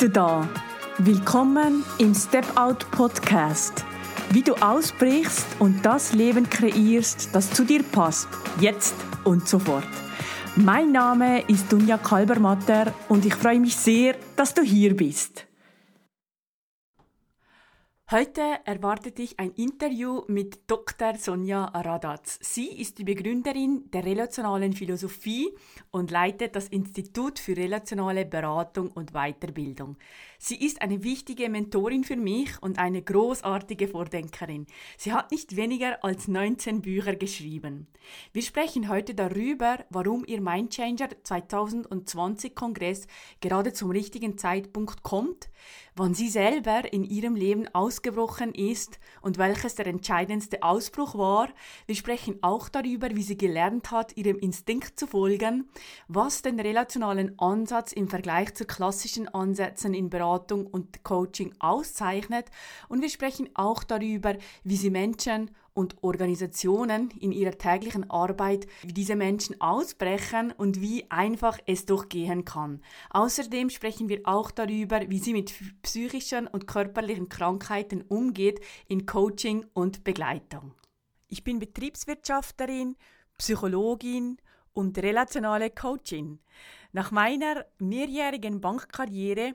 Du da. Willkommen im Step Out Podcast. Wie du ausbrichst und das Leben kreierst, das zu dir passt, jetzt und sofort. Mein Name ist Dunja Kalbermatter und ich freue mich sehr, dass du hier bist. Heute erwartet dich ein Interview mit Dr. Sonja Radatz. Sie ist die Begründerin der relationalen Philosophie und leitet das Institut für relationale Beratung und Weiterbildung. Sie ist eine wichtige Mentorin für mich und eine großartige Vordenkerin. Sie hat nicht weniger als 19 Bücher geschrieben. Wir sprechen heute darüber, warum ihr Mindchanger 2020 Kongress gerade zum richtigen Zeitpunkt kommt, wann sie selber in ihrem Leben ausgebrochen ist und welches der entscheidendste Ausbruch war. Wir sprechen auch darüber, wie sie gelernt hat, ihrem Instinkt zu folgen, was den relationalen Ansatz im Vergleich zu klassischen Ansätzen in Beratung Beratung und Coaching auszeichnet und wir sprechen auch darüber, wie sie Menschen und Organisationen in ihrer täglichen Arbeit, wie diese Menschen ausbrechen und wie einfach es doch gehen kann. Außerdem sprechen wir auch darüber, wie sie mit psychischen und körperlichen Krankheiten umgeht in Coaching und Begleitung. Ich bin Betriebswirtschafterin, Psychologin und relationale Coachin. Nach meiner mehrjährigen Bankkarriere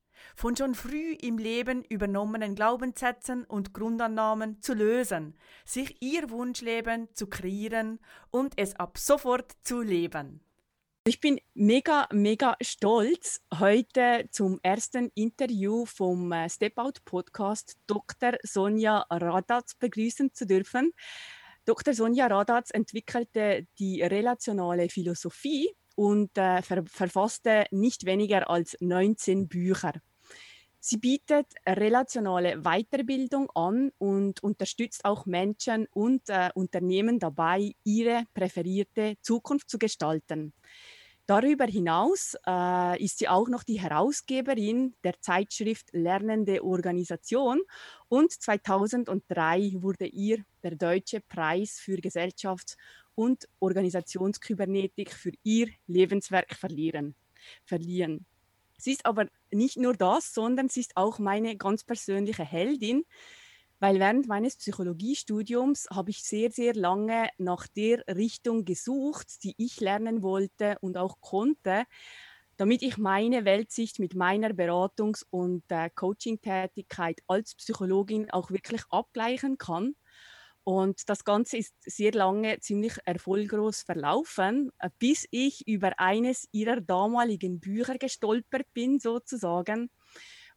von schon früh im Leben übernommenen Glaubenssätzen und Grundannahmen zu lösen, sich ihr Wunschleben zu kreieren und es ab sofort zu leben. Ich bin mega, mega stolz, heute zum ersten Interview vom äh, Step Out Podcast Dr. Sonja Radatz begrüßen zu dürfen. Dr. Sonja Radatz entwickelte die relationale Philosophie und äh, ver verfasste nicht weniger als 19 Bücher. Sie bietet relationale Weiterbildung an und unterstützt auch Menschen und äh, Unternehmen dabei, ihre präferierte Zukunft zu gestalten. Darüber hinaus äh, ist sie auch noch die Herausgeberin der Zeitschrift Lernende Organisation und 2003 wurde ihr der Deutsche Preis für Gesellschafts- und Organisationskybernetik für ihr Lebenswerk verliehen. Sie ist aber nicht nur das, sondern sie ist auch meine ganz persönliche Heldin, weil während meines Psychologiestudiums habe ich sehr, sehr lange nach der Richtung gesucht, die ich lernen wollte und auch konnte, damit ich meine Weltsicht mit meiner Beratungs- und äh, Coaching-Tätigkeit als Psychologin auch wirklich abgleichen kann. Und das Ganze ist sehr lange ziemlich erfolglos verlaufen, äh, bis ich über eines ihrer damaligen Bücher gestolpert bin, sozusagen.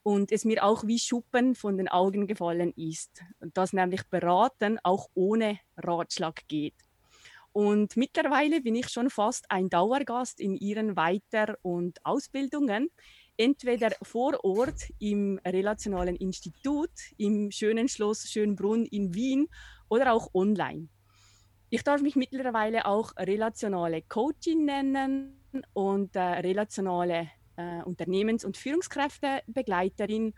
Und es mir auch wie Schuppen von den Augen gefallen ist, dass nämlich Beraten auch ohne Ratschlag geht. Und mittlerweile bin ich schon fast ein Dauergast in ihren Weiter- und Ausbildungen entweder vor Ort im Relationalen Institut, im schönen Schloss Schönbrunn in Wien oder auch online. Ich darf mich mittlerweile auch relationale Coaching nennen und äh, relationale äh, Unternehmens- und Führungskräftebegleiterin.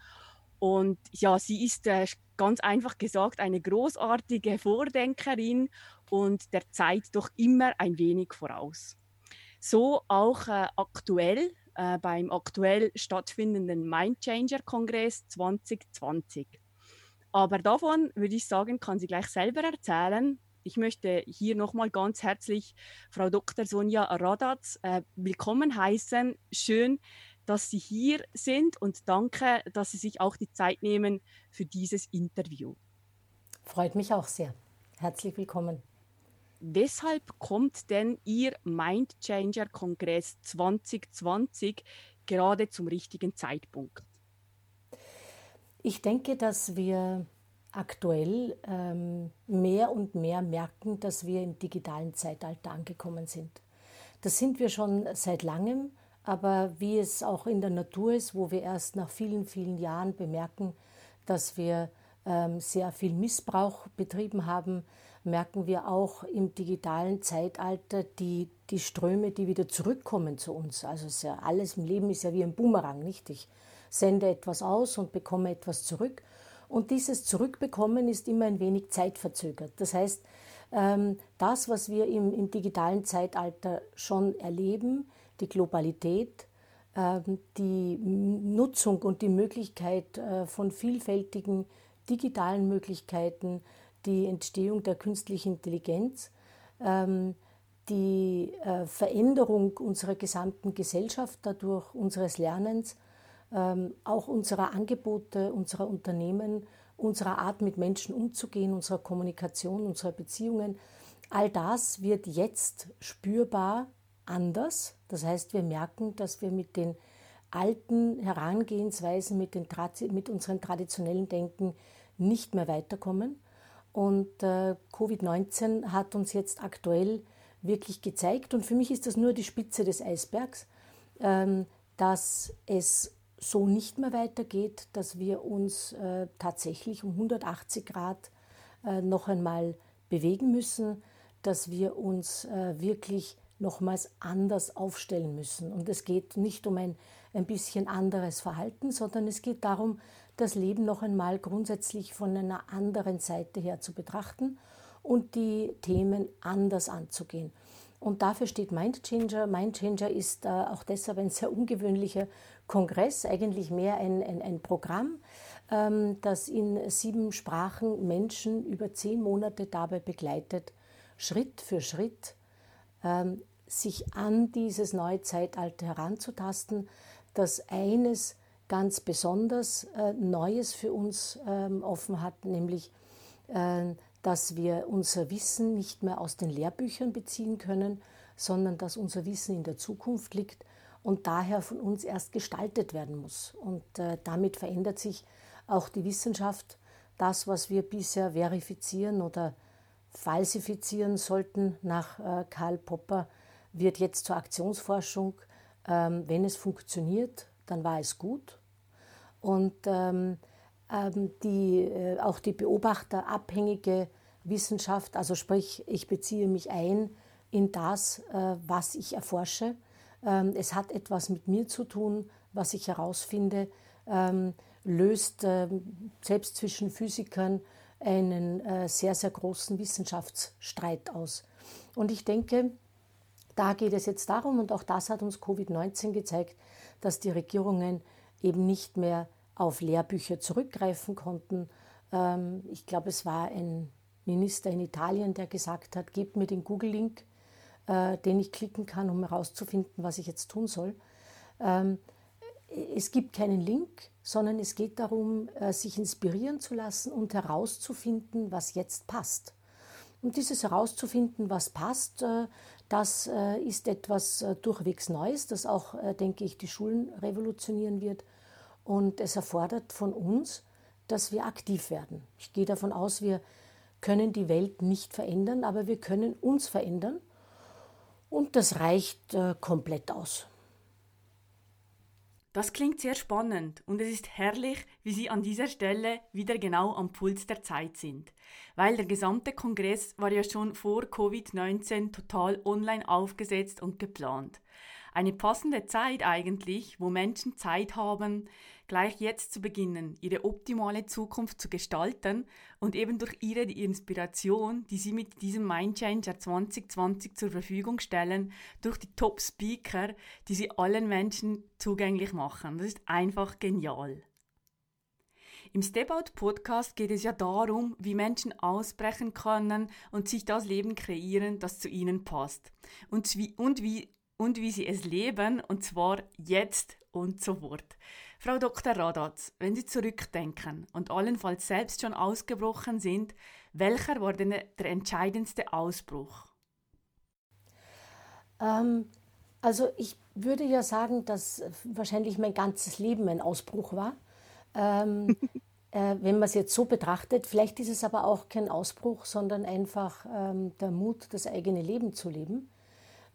Und ja, sie ist äh, ganz einfach gesagt eine großartige Vordenkerin und der Zeit doch immer ein wenig voraus. So auch äh, aktuell äh, beim aktuell stattfindenden Mindchanger-Kongress 2020. Aber davon würde ich sagen, kann sie gleich selber erzählen. Ich möchte hier nochmal ganz herzlich Frau Dr. Sonja Radatz äh, willkommen heißen. Schön, dass Sie hier sind und danke, dass Sie sich auch die Zeit nehmen für dieses Interview. Freut mich auch sehr. Herzlich willkommen. Weshalb kommt denn Ihr Mindchanger-Kongress 2020 gerade zum richtigen Zeitpunkt? Ich denke, dass wir aktuell ähm, mehr und mehr merken, dass wir im digitalen Zeitalter angekommen sind. Das sind wir schon seit langem, aber wie es auch in der Natur ist, wo wir erst nach vielen, vielen Jahren bemerken, dass wir ähm, sehr viel Missbrauch betrieben haben, merken wir auch im digitalen Zeitalter die, die Ströme, die wieder zurückkommen zu uns. Also ja alles im Leben ist ja wie ein Boomerang, nicht? Ich sende etwas aus und bekomme etwas zurück. Und dieses Zurückbekommen ist immer ein wenig zeitverzögert. Das heißt, ähm, das, was wir im, im digitalen Zeitalter schon erleben, die Globalität, ähm, die Nutzung und die Möglichkeit äh, von vielfältigen digitalen Möglichkeiten, die Entstehung der künstlichen Intelligenz, ähm, die äh, Veränderung unserer gesamten Gesellschaft dadurch, unseres Lernens, auch unserer Angebote, unserer Unternehmen, unserer Art mit Menschen umzugehen, unserer Kommunikation, unserer Beziehungen. All das wird jetzt spürbar anders. Das heißt, wir merken, dass wir mit den alten Herangehensweisen, mit, den, mit unserem traditionellen Denken nicht mehr weiterkommen. Und äh, Covid-19 hat uns jetzt aktuell wirklich gezeigt, und für mich ist das nur die Spitze des Eisbergs, ähm, dass es so nicht mehr weitergeht, dass wir uns äh, tatsächlich um 180 Grad äh, noch einmal bewegen müssen, dass wir uns äh, wirklich nochmals anders aufstellen müssen. Und es geht nicht um ein, ein bisschen anderes Verhalten, sondern es geht darum, das Leben noch einmal grundsätzlich von einer anderen Seite her zu betrachten und die Themen anders anzugehen. Und dafür steht Mindchanger. Mindchanger ist äh, auch deshalb ein sehr ungewöhnlicher Kongress, eigentlich mehr ein, ein, ein Programm, ähm, das in sieben Sprachen Menschen über zehn Monate dabei begleitet, Schritt für Schritt ähm, sich an dieses neue Zeitalter heranzutasten, das eines ganz besonders äh, Neues für uns ähm, offen hat, nämlich äh, dass wir unser Wissen nicht mehr aus den Lehrbüchern beziehen können, sondern dass unser Wissen in der Zukunft liegt und daher von uns erst gestaltet werden muss. Und äh, damit verändert sich auch die Wissenschaft. Das, was wir bisher verifizieren oder falsifizieren sollten nach äh, Karl Popper, wird jetzt zur Aktionsforschung. Ähm, wenn es funktioniert, dann war es gut. Und ähm, ähm, die, äh, auch die beobachterabhängige Wissenschaft, also sprich, ich beziehe mich ein in das, äh, was ich erforsche. Ähm, es hat etwas mit mir zu tun, was ich herausfinde, ähm, löst äh, selbst zwischen Physikern einen äh, sehr, sehr großen Wissenschaftsstreit aus. Und ich denke, da geht es jetzt darum, und auch das hat uns Covid-19 gezeigt, dass die Regierungen eben nicht mehr auf Lehrbücher zurückgreifen konnten. Ähm, ich glaube, es war ein Minister in Italien, der gesagt hat, gebt mir den Google-Link, äh, den ich klicken kann, um herauszufinden, was ich jetzt tun soll. Ähm, es gibt keinen Link, sondern es geht darum, äh, sich inspirieren zu lassen und herauszufinden, was jetzt passt. Und dieses herauszufinden, was passt, äh, das äh, ist etwas äh, durchwegs Neues, das auch, denke ich, die Schulen revolutionieren wird. Und es erfordert von uns, dass wir aktiv werden. Ich gehe davon aus, wir können die Welt nicht verändern, aber wir können uns verändern. Und das reicht komplett aus. Das klingt sehr spannend und es ist herrlich, wie Sie an dieser Stelle wieder genau am Puls der Zeit sind. Weil der gesamte Kongress war ja schon vor Covid-19 total online aufgesetzt und geplant. Eine passende Zeit eigentlich, wo Menschen Zeit haben, gleich jetzt zu beginnen, ihre optimale Zukunft zu gestalten und eben durch ihre Inspiration, die sie mit diesem Mindchanger 2020 zur Verfügung stellen, durch die Top-Speaker, die sie allen Menschen zugänglich machen. Das ist einfach genial. Im Stepout Podcast geht es ja darum, wie Menschen ausbrechen können und sich das Leben kreieren, das zu ihnen passt. Und wie, und wie, und wie sie es leben, und zwar jetzt und sofort. Frau Dr. Radatz, wenn Sie zurückdenken und allenfalls selbst schon ausgebrochen sind, welcher war denn der entscheidendste Ausbruch? Ähm, also ich würde ja sagen, dass wahrscheinlich mein ganzes Leben ein Ausbruch war. Ähm, äh, wenn man es jetzt so betrachtet, vielleicht ist es aber auch kein Ausbruch, sondern einfach ähm, der Mut, das eigene Leben zu leben.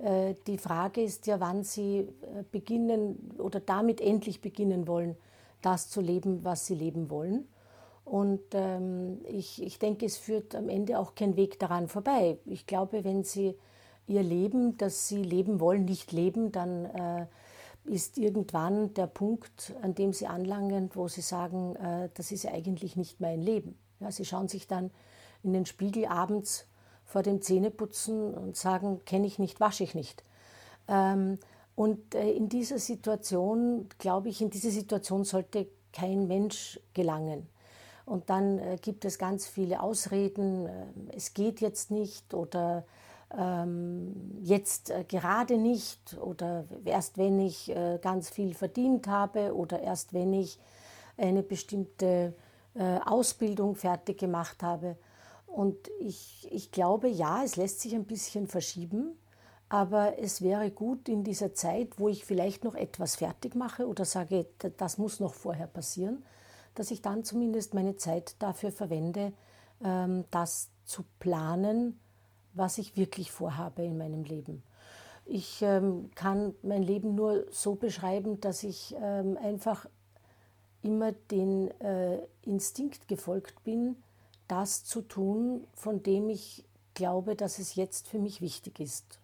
Äh, die Frage ist ja, wann Sie äh, beginnen oder damit endlich beginnen wollen, das zu leben, was Sie leben wollen. Und ähm, ich, ich denke, es führt am Ende auch kein Weg daran vorbei. Ich glaube, wenn Sie ihr Leben, das Sie leben wollen, nicht leben, dann äh, ist irgendwann der Punkt, an dem Sie anlangen, wo Sie sagen, äh, das ist eigentlich nicht mein Leben. Ja, Sie schauen sich dann in den Spiegel abends vor dem Zähneputzen und sagen, kenne ich nicht, wasche ich nicht. Ähm, und äh, in dieser Situation, glaube ich, in diese Situation sollte kein Mensch gelangen. Und dann äh, gibt es ganz viele Ausreden, äh, es geht jetzt nicht oder ähm, jetzt äh, gerade nicht oder erst wenn ich äh, ganz viel verdient habe oder erst wenn ich eine bestimmte äh, Ausbildung fertig gemacht habe. Und ich, ich glaube, ja, es lässt sich ein bisschen verschieben, aber es wäre gut in dieser Zeit, wo ich vielleicht noch etwas fertig mache oder sage, das muss noch vorher passieren, dass ich dann zumindest meine Zeit dafür verwende, ähm, das zu planen, was ich wirklich vorhabe in meinem Leben. Ich ähm, kann mein Leben nur so beschreiben, dass ich ähm, einfach immer den äh, Instinkt gefolgt bin, das zu tun, von dem ich glaube, dass es jetzt für mich wichtig ist.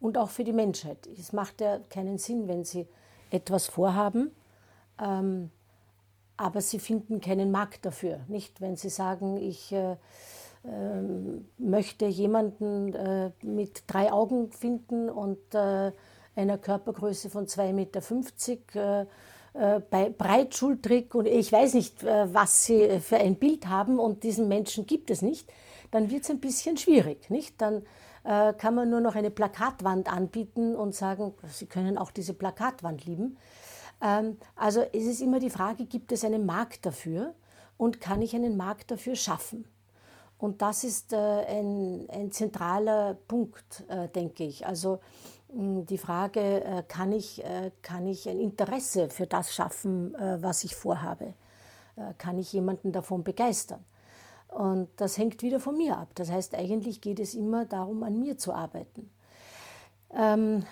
Und auch für die Menschheit. Es macht ja keinen Sinn, wenn Sie etwas vorhaben, ähm, aber Sie finden keinen Markt dafür. Nicht, wenn Sie sagen, ich äh, ähm, möchte jemanden äh, mit drei Augen finden und äh, einer Körpergröße von 2,50 Meter, äh, äh breitschultrig und ich weiß nicht, äh, was sie für ein Bild haben und diesen Menschen gibt es nicht, dann wird es ein bisschen schwierig. Nicht? Dann äh, kann man nur noch eine Plakatwand anbieten und sagen, Sie können auch diese Plakatwand lieben. Ähm, also es ist immer die Frage, gibt es einen Markt dafür und kann ich einen Markt dafür schaffen? Und das ist äh, ein, ein zentraler Punkt, äh, denke ich. Also die Frage, äh, kann, ich, kann ich ein Interesse für das schaffen, was ich vorhabe? Kann ich jemanden davon begeistern? Und das hängt wieder von mir ab. Das heißt, eigentlich geht es immer darum, an mir zu arbeiten. Ähm,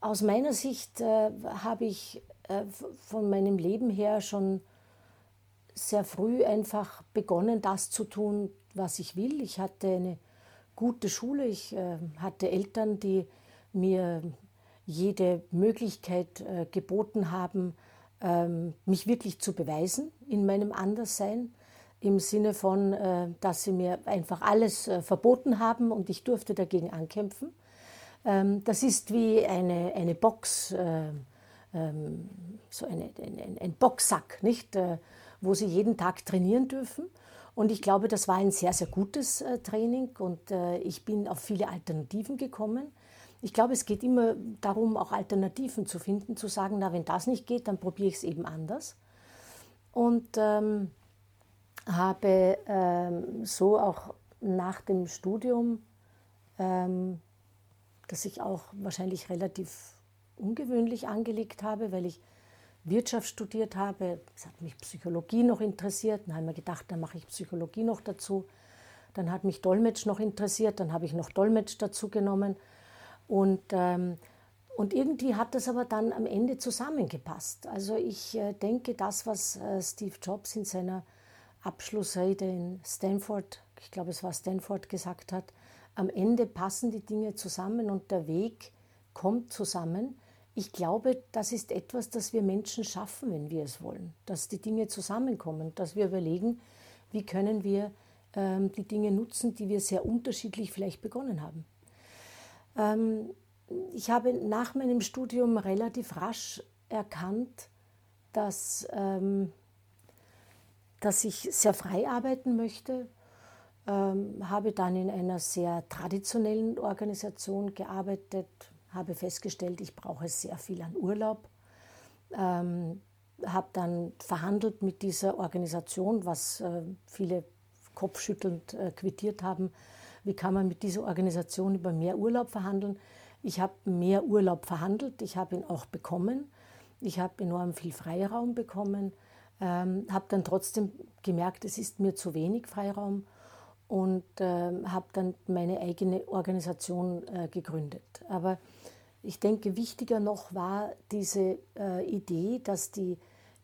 aus meiner Sicht äh, habe ich äh, von meinem Leben her schon sehr früh einfach begonnen, das zu tun, was ich will. Ich hatte eine gute Schule, ich äh, hatte Eltern, die mir jede Möglichkeit äh, geboten haben, ähm, mich wirklich zu beweisen in meinem Anderssein, im Sinne von, äh, dass sie mir einfach alles äh, verboten haben und ich durfte dagegen ankämpfen. Ähm, das ist wie eine, eine Box, äh, ähm, so eine, ein, ein Boxsack, nicht? Äh, wo sie jeden Tag trainieren dürfen. Und ich glaube, das war ein sehr, sehr gutes äh, Training und ich bin auf viele Alternativen gekommen. Ich glaube, es geht immer darum, auch Alternativen zu finden, zu sagen, na, wenn das nicht geht, dann probiere ich es eben anders. Und ähm, habe ähm, so auch nach dem Studium, ähm, das ich auch wahrscheinlich relativ ungewöhnlich angelegt habe, weil ich Wirtschaft studiert habe. Es hat mich Psychologie noch interessiert. Dann habe ich mir gedacht, dann mache ich Psychologie noch dazu. Dann hat mich Dolmetsch noch interessiert. Dann habe ich noch Dolmetsch dazu genommen. Und, ähm, und irgendwie hat das aber dann am Ende zusammengepasst. Also ich äh, denke, das, was äh, Steve Jobs in seiner Abschlussrede in Stanford, ich glaube es war Stanford, gesagt hat, am Ende passen die Dinge zusammen und der Weg kommt zusammen ich glaube, das ist etwas, das wir Menschen schaffen, wenn wir es wollen, dass die Dinge zusammenkommen, dass wir überlegen, wie können wir ähm, die Dinge nutzen, die wir sehr unterschiedlich vielleicht begonnen haben. Ähm, ich habe nach meinem Studium relativ rasch erkannt, dass, ähm, dass ich sehr frei arbeiten möchte, ähm, habe dann in einer sehr traditionellen Organisation gearbeitet, habe festgestellt, ich brauche sehr viel an Urlaub. Ähm, habe dann verhandelt mit dieser Organisation, was äh, viele kopfschüttelnd äh, quittiert haben. Wie kann man mit dieser Organisation über mehr Urlaub verhandeln? Ich habe mehr Urlaub verhandelt, ich habe ihn auch bekommen. Ich habe enorm viel Freiraum bekommen, ähm, habe dann trotzdem gemerkt, es ist mir zu wenig Freiraum und äh, habe dann meine eigene Organisation äh, gegründet. Aber ich denke, wichtiger noch war diese äh, Idee, dass die,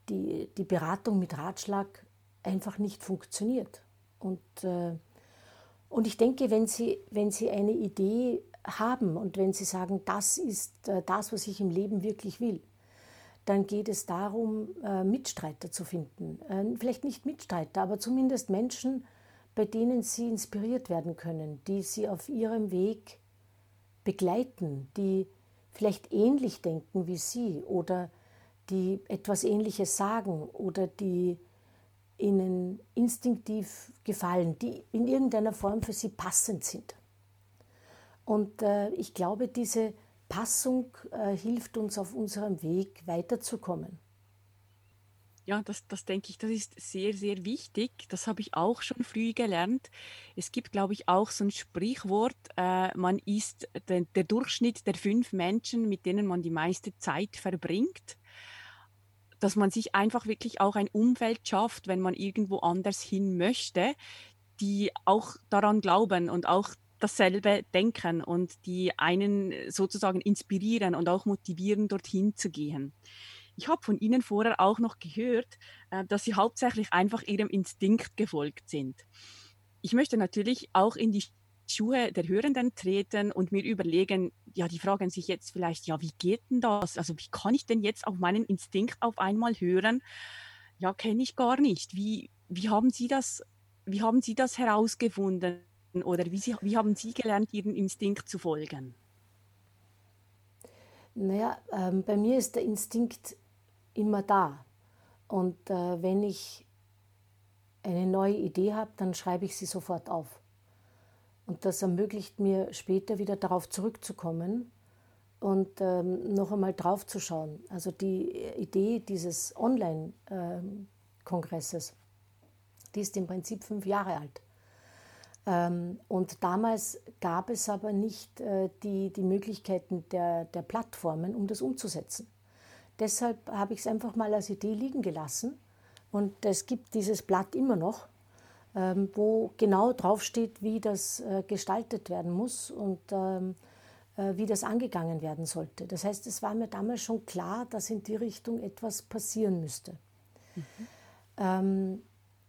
die, die Beratung mit Ratschlag einfach nicht funktioniert. Und, äh, und ich denke, wenn Sie, wenn Sie eine Idee haben und wenn Sie sagen, das ist äh, das, was ich im Leben wirklich will, dann geht es darum, äh, Mitstreiter zu finden. Äh, vielleicht nicht Mitstreiter, aber zumindest Menschen, bei denen Sie inspiriert werden können, die Sie auf Ihrem Weg begleiten, die vielleicht ähnlich denken wie Sie oder die etwas Ähnliches sagen oder die Ihnen instinktiv gefallen, die in irgendeiner Form für Sie passend sind. Und äh, ich glaube, diese Passung äh, hilft uns auf unserem Weg weiterzukommen. Ja, das, das denke ich, das ist sehr, sehr wichtig. Das habe ich auch schon früh gelernt. Es gibt, glaube ich, auch so ein Sprichwort, äh, man ist der, der Durchschnitt der fünf Menschen, mit denen man die meiste Zeit verbringt dass man sich einfach wirklich auch ein Umfeld schafft, wenn man irgendwo anders hin möchte, die auch daran glauben und auch dasselbe denken und die einen sozusagen inspirieren und auch motivieren, dorthin zu gehen. Ich habe von Ihnen vorher auch noch gehört, äh, dass Sie hauptsächlich einfach Ihrem Instinkt gefolgt sind. Ich möchte natürlich auch in die Schuhe der Hörenden treten und mir überlegen, ja, die fragen sich jetzt vielleicht, ja, wie geht denn das? Also wie kann ich denn jetzt auf meinen Instinkt auf einmal hören? Ja, kenne ich gar nicht. Wie, wie haben Sie das, wie haben Sie das herausgefunden? Oder wie, Sie, wie haben Sie gelernt, Ihren Instinkt zu folgen? Naja, ähm, bei mir ist der Instinkt immer da. Und äh, wenn ich eine neue Idee habe, dann schreibe ich sie sofort auf. Und das ermöglicht mir später wieder darauf zurückzukommen und ähm, noch einmal drauf zu schauen. Also die Idee dieses Online-Kongresses, ähm, die ist im Prinzip fünf Jahre alt. Ähm, und damals gab es aber nicht äh, die, die Möglichkeiten der, der Plattformen, um das umzusetzen. Deshalb habe ich es einfach mal als Idee liegen gelassen. Und es gibt dieses Blatt immer noch, wo genau draufsteht, wie das äh, gestaltet werden muss und ähm, äh, wie das angegangen werden sollte. Das heißt, es war mir damals schon klar, dass in die Richtung etwas passieren müsste. Mhm. Ähm,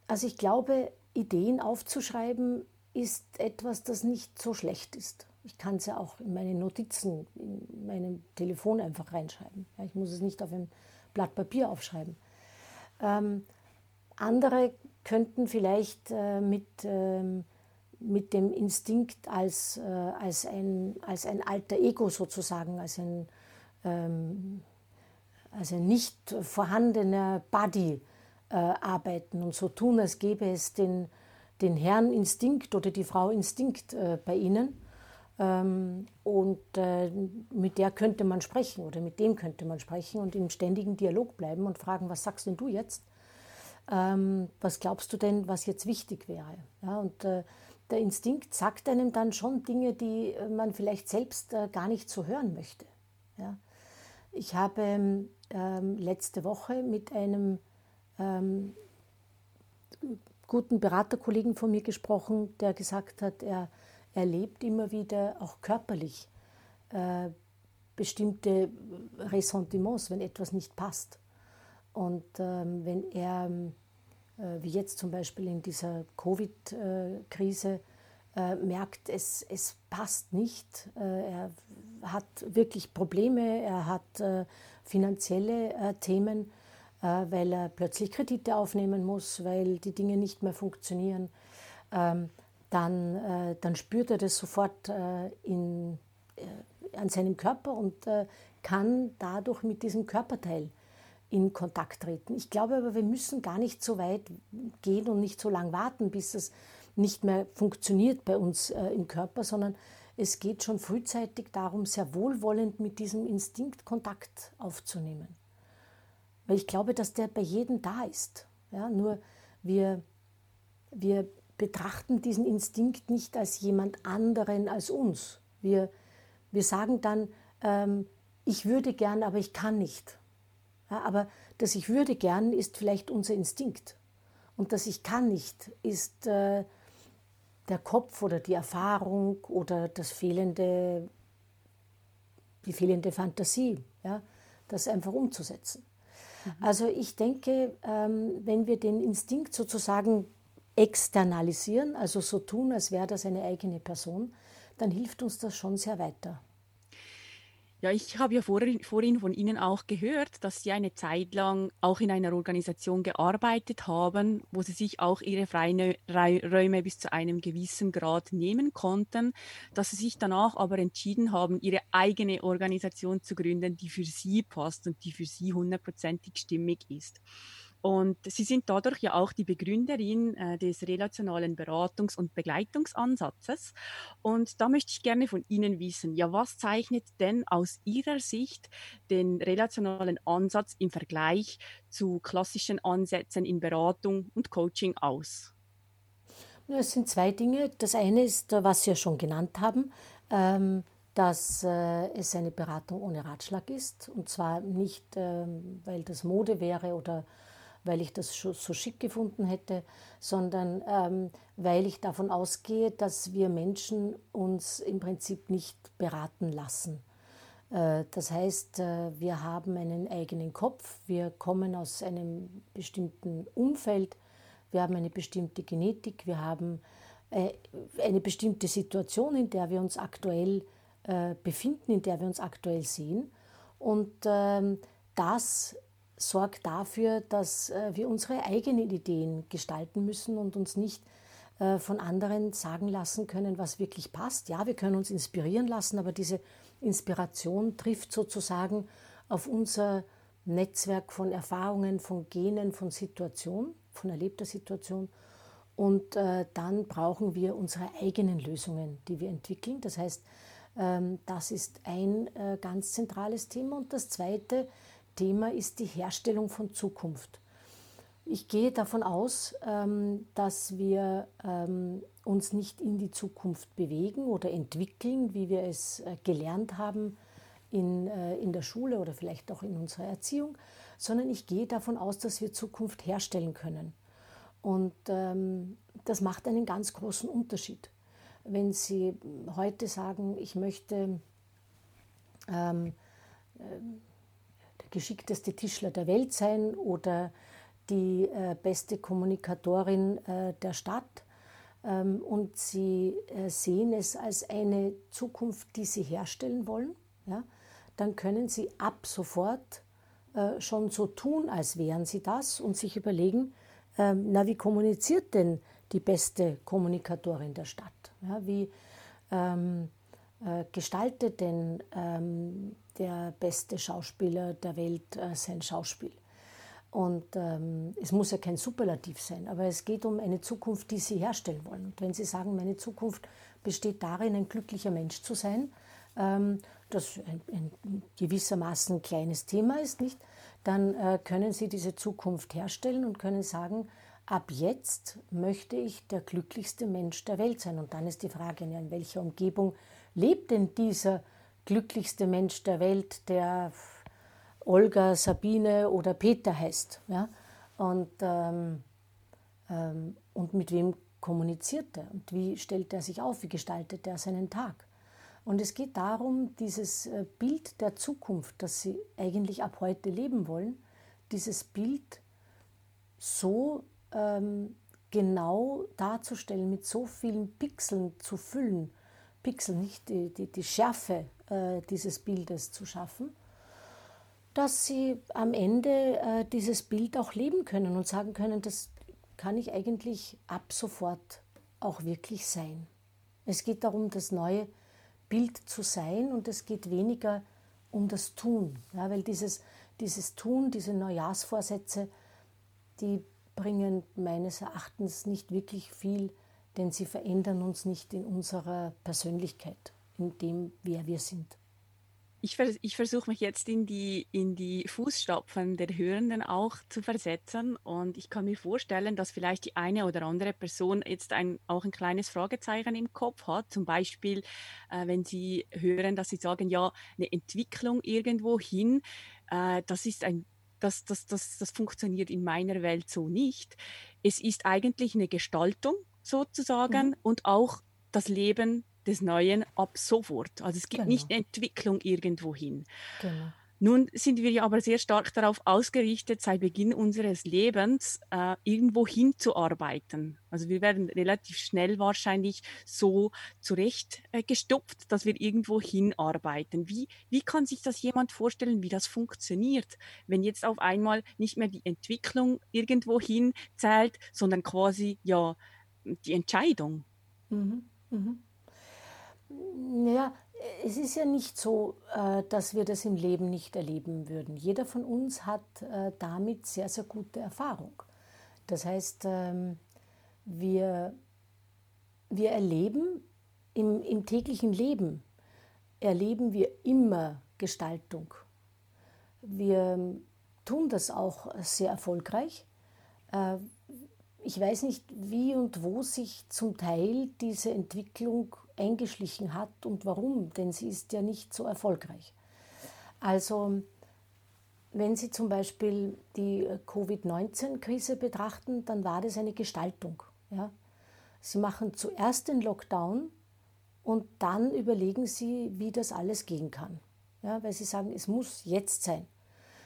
also ich glaube, Ideen aufzuschreiben ist etwas, das nicht so schlecht ist. Ich kann es ja auch in meine Notizen, in meinem Telefon einfach reinschreiben. Ich muss es nicht auf ein Blatt Papier aufschreiben. Ähm, andere könnten vielleicht äh, mit, ähm, mit dem Instinkt als, äh, als, ein, als ein alter Ego sozusagen, als ein, ähm, als ein nicht vorhandener Body äh, arbeiten und so tun, als gäbe es den, den Herrn Instinkt oder die Frau Instinkt äh, bei ihnen ähm, und äh, mit der könnte man sprechen oder mit dem könnte man sprechen und im ständigen Dialog bleiben und fragen, was sagst denn du jetzt? Ähm, was glaubst du denn, was jetzt wichtig wäre? Ja, und äh, der Instinkt sagt einem dann schon Dinge, die man vielleicht selbst äh, gar nicht so hören möchte. Ja? Ich habe ähm, letzte Woche mit einem ähm, guten Beraterkollegen von mir gesprochen, der gesagt hat, er erlebt immer wieder auch körperlich äh, bestimmte Ressentiments, wenn etwas nicht passt. Und ähm, wenn er, äh, wie jetzt zum Beispiel in dieser Covid-Krise, äh, merkt, es, es passt nicht, äh, er hat wirklich Probleme, er hat äh, finanzielle äh, Themen, weil er plötzlich Kredite aufnehmen muss, weil die Dinge nicht mehr funktionieren. Ähm, dann, äh, dann spürt er das sofort äh, in, äh, an seinem Körper und kann dadurch mit diesem Körperteil in Kontakt treten. Ich glaube aber, wir müssen gar nicht so weit gehen und nicht so lange warten, bis es nicht mehr funktioniert bei uns äh, im Körper, sondern es geht schon frühzeitig darum, sehr wohlwollend mit diesem Instinkt Kontakt aufzunehmen. Weil ich glaube, dass der bei jedem da ist. Ja, nur wir, wir betrachten diesen Instinkt nicht als jemand anderen als uns. Wir, wir sagen dann, ähm, ich würde gern, aber ich kann nicht. Ja, aber das ich würde gern ist vielleicht unser Instinkt. Und das ich kann nicht ist äh, der Kopf oder die Erfahrung oder das fehlende, die fehlende Fantasie, ja, das einfach umzusetzen. Mhm. Also ich denke, ähm, wenn wir den Instinkt sozusagen externalisieren, also so tun, als wäre das eine eigene Person, dann hilft uns das schon sehr weiter. Ja, ich habe ja vorhin, vorhin von Ihnen auch gehört, dass Sie eine Zeit lang auch in einer Organisation gearbeitet haben, wo Sie sich auch Ihre freien Räume bis zu einem gewissen Grad nehmen konnten, dass Sie sich danach aber entschieden haben, Ihre eigene Organisation zu gründen, die für Sie passt und die für Sie hundertprozentig stimmig ist. Und Sie sind dadurch ja auch die Begründerin äh, des relationalen Beratungs- und Begleitungsansatzes. Und da möchte ich gerne von Ihnen wissen, ja, was zeichnet denn aus Ihrer Sicht den relationalen Ansatz im Vergleich zu klassischen Ansätzen in Beratung und Coaching aus? Es sind zwei Dinge. Das eine ist, was Sie ja schon genannt haben. Ähm dass äh, es eine Beratung ohne Ratschlag ist. Und zwar nicht, ähm, weil das Mode wäre oder weil ich das so schick gefunden hätte, sondern ähm, weil ich davon ausgehe, dass wir Menschen uns im Prinzip nicht beraten lassen. Äh, das heißt, äh, wir haben einen eigenen Kopf, wir kommen aus einem bestimmten Umfeld, wir haben eine bestimmte Genetik, wir haben äh, eine bestimmte Situation, in der wir uns aktuell befinden, in der wir uns aktuell sehen. Und ähm, das sorgt dafür, dass äh, wir unsere eigenen Ideen gestalten müssen und uns nicht äh, von anderen sagen lassen können, was wirklich passt. Ja, wir können uns inspirieren lassen, aber diese Inspiration trifft sozusagen auf unser Netzwerk von Erfahrungen, von Genen, von Situationen, von erlebter Situation. Und äh, dann brauchen wir unsere eigenen Lösungen, die wir entwickeln. Das heißt, ähm, das ist ein äh, ganz zentrales Thema. Und das Zweite Thema ist die Herstellung von Zukunft. Ich gehe davon aus, ähm, dass wir ähm, uns nicht in die Zukunft bewegen oder entwickeln, wie wir es äh, gelernt haben in, äh, in der Schule oder vielleicht auch in unserer Erziehung, sondern ich gehe davon aus, dass wir Zukunft herstellen können. Und ähm, das macht einen ganz großen Unterschied. Wenn Sie heute sagen, ich möchte ähm, geschickteste Tischler der Welt sein oder die äh, beste Kommunikatorin äh, der Stadt. Ähm, und sie äh, sehen es als eine Zukunft, die sie herstellen wollen. Ja? Dann können sie ab sofort äh, schon so tun, als wären sie das und sich überlegen, ähm, na, wie kommuniziert denn die beste Kommunikatorin der Stadt? Ja, wie ähm, äh, gestaltet denn ähm, der beste Schauspieler der Welt äh, sein Schauspiel. Und ähm, es muss ja kein Superlativ sein, aber es geht um eine Zukunft, die Sie herstellen wollen. Und wenn Sie sagen, meine Zukunft besteht darin, ein glücklicher Mensch zu sein, ähm, das ein, ein gewissermaßen kleines Thema ist, nicht? Dann äh, können Sie diese Zukunft herstellen und können sagen, ab jetzt möchte ich der glücklichste Mensch der Welt sein. Und dann ist die Frage, in welcher Umgebung lebt denn dieser glücklichste Mensch der Welt, der Olga, Sabine oder Peter heißt. Ja? Und, ähm, ähm, und mit wem kommuniziert er und wie stellt er sich auf, wie gestaltet er seinen Tag. Und es geht darum, dieses äh, Bild der Zukunft, das Sie eigentlich ab heute leben wollen, dieses Bild so ähm, genau darzustellen, mit so vielen Pixeln zu füllen, Pixel, nicht die, die, die Schärfe äh, dieses Bildes zu schaffen, dass sie am Ende äh, dieses Bild auch leben können und sagen können, das kann ich eigentlich ab sofort auch wirklich sein. Es geht darum, das neue Bild zu sein und es geht weniger um das Tun, ja, weil dieses, dieses Tun, diese Neujahrsvorsätze, die bringen meines Erachtens nicht wirklich viel denn sie verändern uns nicht in unserer Persönlichkeit, in dem, wer wir sind. Ich, vers ich versuche mich jetzt in die, in die Fußstapfen der Hörenden auch zu versetzen und ich kann mir vorstellen, dass vielleicht die eine oder andere Person jetzt ein, auch ein kleines Fragezeichen im Kopf hat. Zum Beispiel, äh, wenn sie hören, dass sie sagen, ja, eine Entwicklung irgendwo hin, äh, das ist ein das, das, das, das funktioniert in meiner Welt so nicht. Es ist eigentlich eine Gestaltung, sozusagen mhm. und auch das Leben des Neuen ab sofort. Also es gibt genau. nicht eine Entwicklung irgendwo hin. Genau. Nun sind wir ja aber sehr stark darauf ausgerichtet, seit Beginn unseres Lebens äh, irgendwo hinzuarbeiten. Also wir werden relativ schnell wahrscheinlich so zurechtgestopft, äh, dass wir irgendwo hinarbeiten. Wie, wie kann sich das jemand vorstellen, wie das funktioniert, wenn jetzt auf einmal nicht mehr die Entwicklung irgendwo hin zählt, sondern quasi ja die Entscheidung? Mhm. Mhm. Ja, es ist ja nicht so, äh, dass wir das im Leben nicht erleben würden. Jeder von uns hat äh, damit sehr, sehr gute Erfahrung. Das heißt, ähm, wir, wir erleben im, im täglichen Leben, erleben wir immer Gestaltung. Wir tun das auch sehr erfolgreich. Äh, ich weiß nicht, wie und wo sich zum Teil diese Entwicklung eingeschlichen hat und warum, denn sie ist ja nicht so erfolgreich. Also wenn Sie zum Beispiel die Covid-19-Krise betrachten, dann war das eine Gestaltung. Ja? Sie machen zuerst den Lockdown und dann überlegen Sie, wie das alles gehen kann. Ja? Weil Sie sagen, es muss jetzt sein.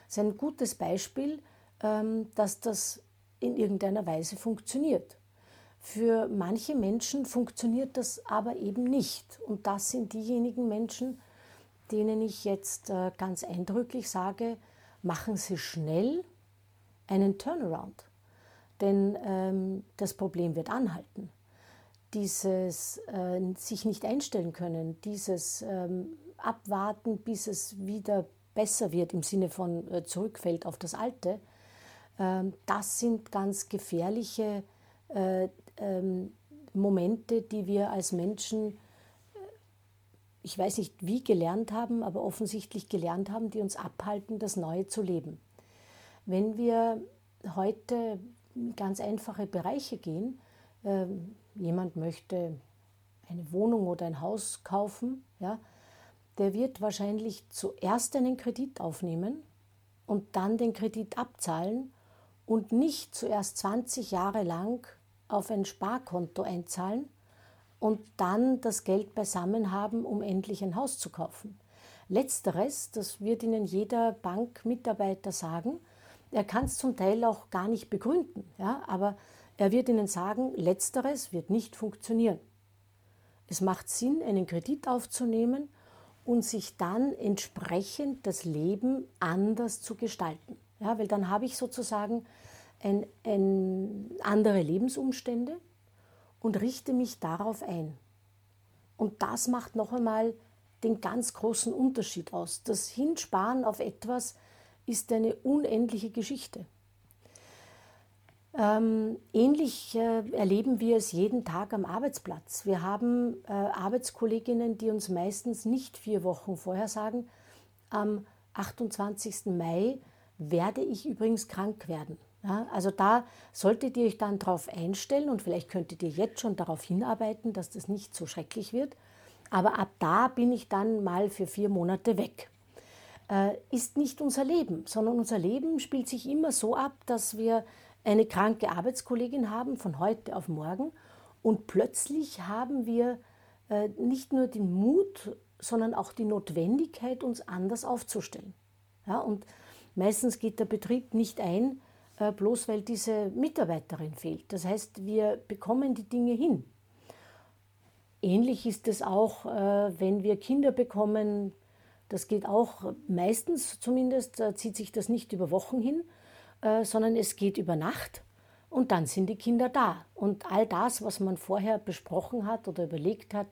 Das ist ein gutes Beispiel, ähm, dass das in irgendeiner Weise funktioniert. Für manche Menschen funktioniert das aber eben nicht. Und das sind diejenigen Menschen, denen ich jetzt äh, ganz eindrücklich sage, machen Sie schnell einen Turnaround. Denn ähm, das Problem wird anhalten. Dieses äh, sich nicht einstellen können, dieses ähm, Abwarten, bis es wieder besser wird im Sinne von äh, zurückfällt auf das Alte, ähm, das sind ganz gefährliche äh, ähm, Momente, die wir als Menschen, äh, ich weiß nicht wie gelernt haben, aber offensichtlich gelernt haben, die uns abhalten, das Neue zu leben. Wenn wir heute ganz einfache Bereiche gehen, ähm, jemand möchte eine Wohnung oder ein Haus kaufen, ja, der wird wahrscheinlich zuerst einen Kredit aufnehmen und dann den Kredit abzahlen und nicht zuerst 20 Jahre lang auf ein Sparkonto einzahlen und dann das Geld beisammen haben, um endlich ein Haus zu kaufen. Letzteres, das wird Ihnen jeder Bankmitarbeiter sagen, er kann es zum Teil auch gar nicht begründen, ja, aber er wird Ihnen sagen, letzteres wird nicht funktionieren. Es macht Sinn, einen Kredit aufzunehmen und sich dann entsprechend das Leben anders zu gestalten. Ja, weil dann habe ich sozusagen ein, ein andere Lebensumstände und richte mich darauf ein. Und das macht noch einmal den ganz großen Unterschied aus. Das Hinsparen auf etwas ist eine unendliche Geschichte. Ähm, ähnlich äh, erleben wir es jeden Tag am Arbeitsplatz. Wir haben äh, Arbeitskolleginnen, die uns meistens nicht vier Wochen vorher sagen, am 28. Mai werde ich übrigens krank werden. Ja, also da solltet ihr euch dann darauf einstellen und vielleicht könntet ihr jetzt schon darauf hinarbeiten, dass das nicht so schrecklich wird. Aber ab da bin ich dann mal für vier Monate weg. Äh, ist nicht unser Leben, sondern unser Leben spielt sich immer so ab, dass wir eine kranke Arbeitskollegin haben von heute auf morgen und plötzlich haben wir äh, nicht nur den Mut, sondern auch die Notwendigkeit, uns anders aufzustellen. Ja, und meistens geht der Betrieb nicht ein, bloß weil diese Mitarbeiterin fehlt. Das heißt, wir bekommen die Dinge hin. Ähnlich ist es auch, äh, wenn wir Kinder bekommen. Das geht auch meistens zumindest, zieht sich das nicht über Wochen hin, äh, sondern es geht über Nacht und dann sind die Kinder da. Und all das, was man vorher besprochen hat oder überlegt hat,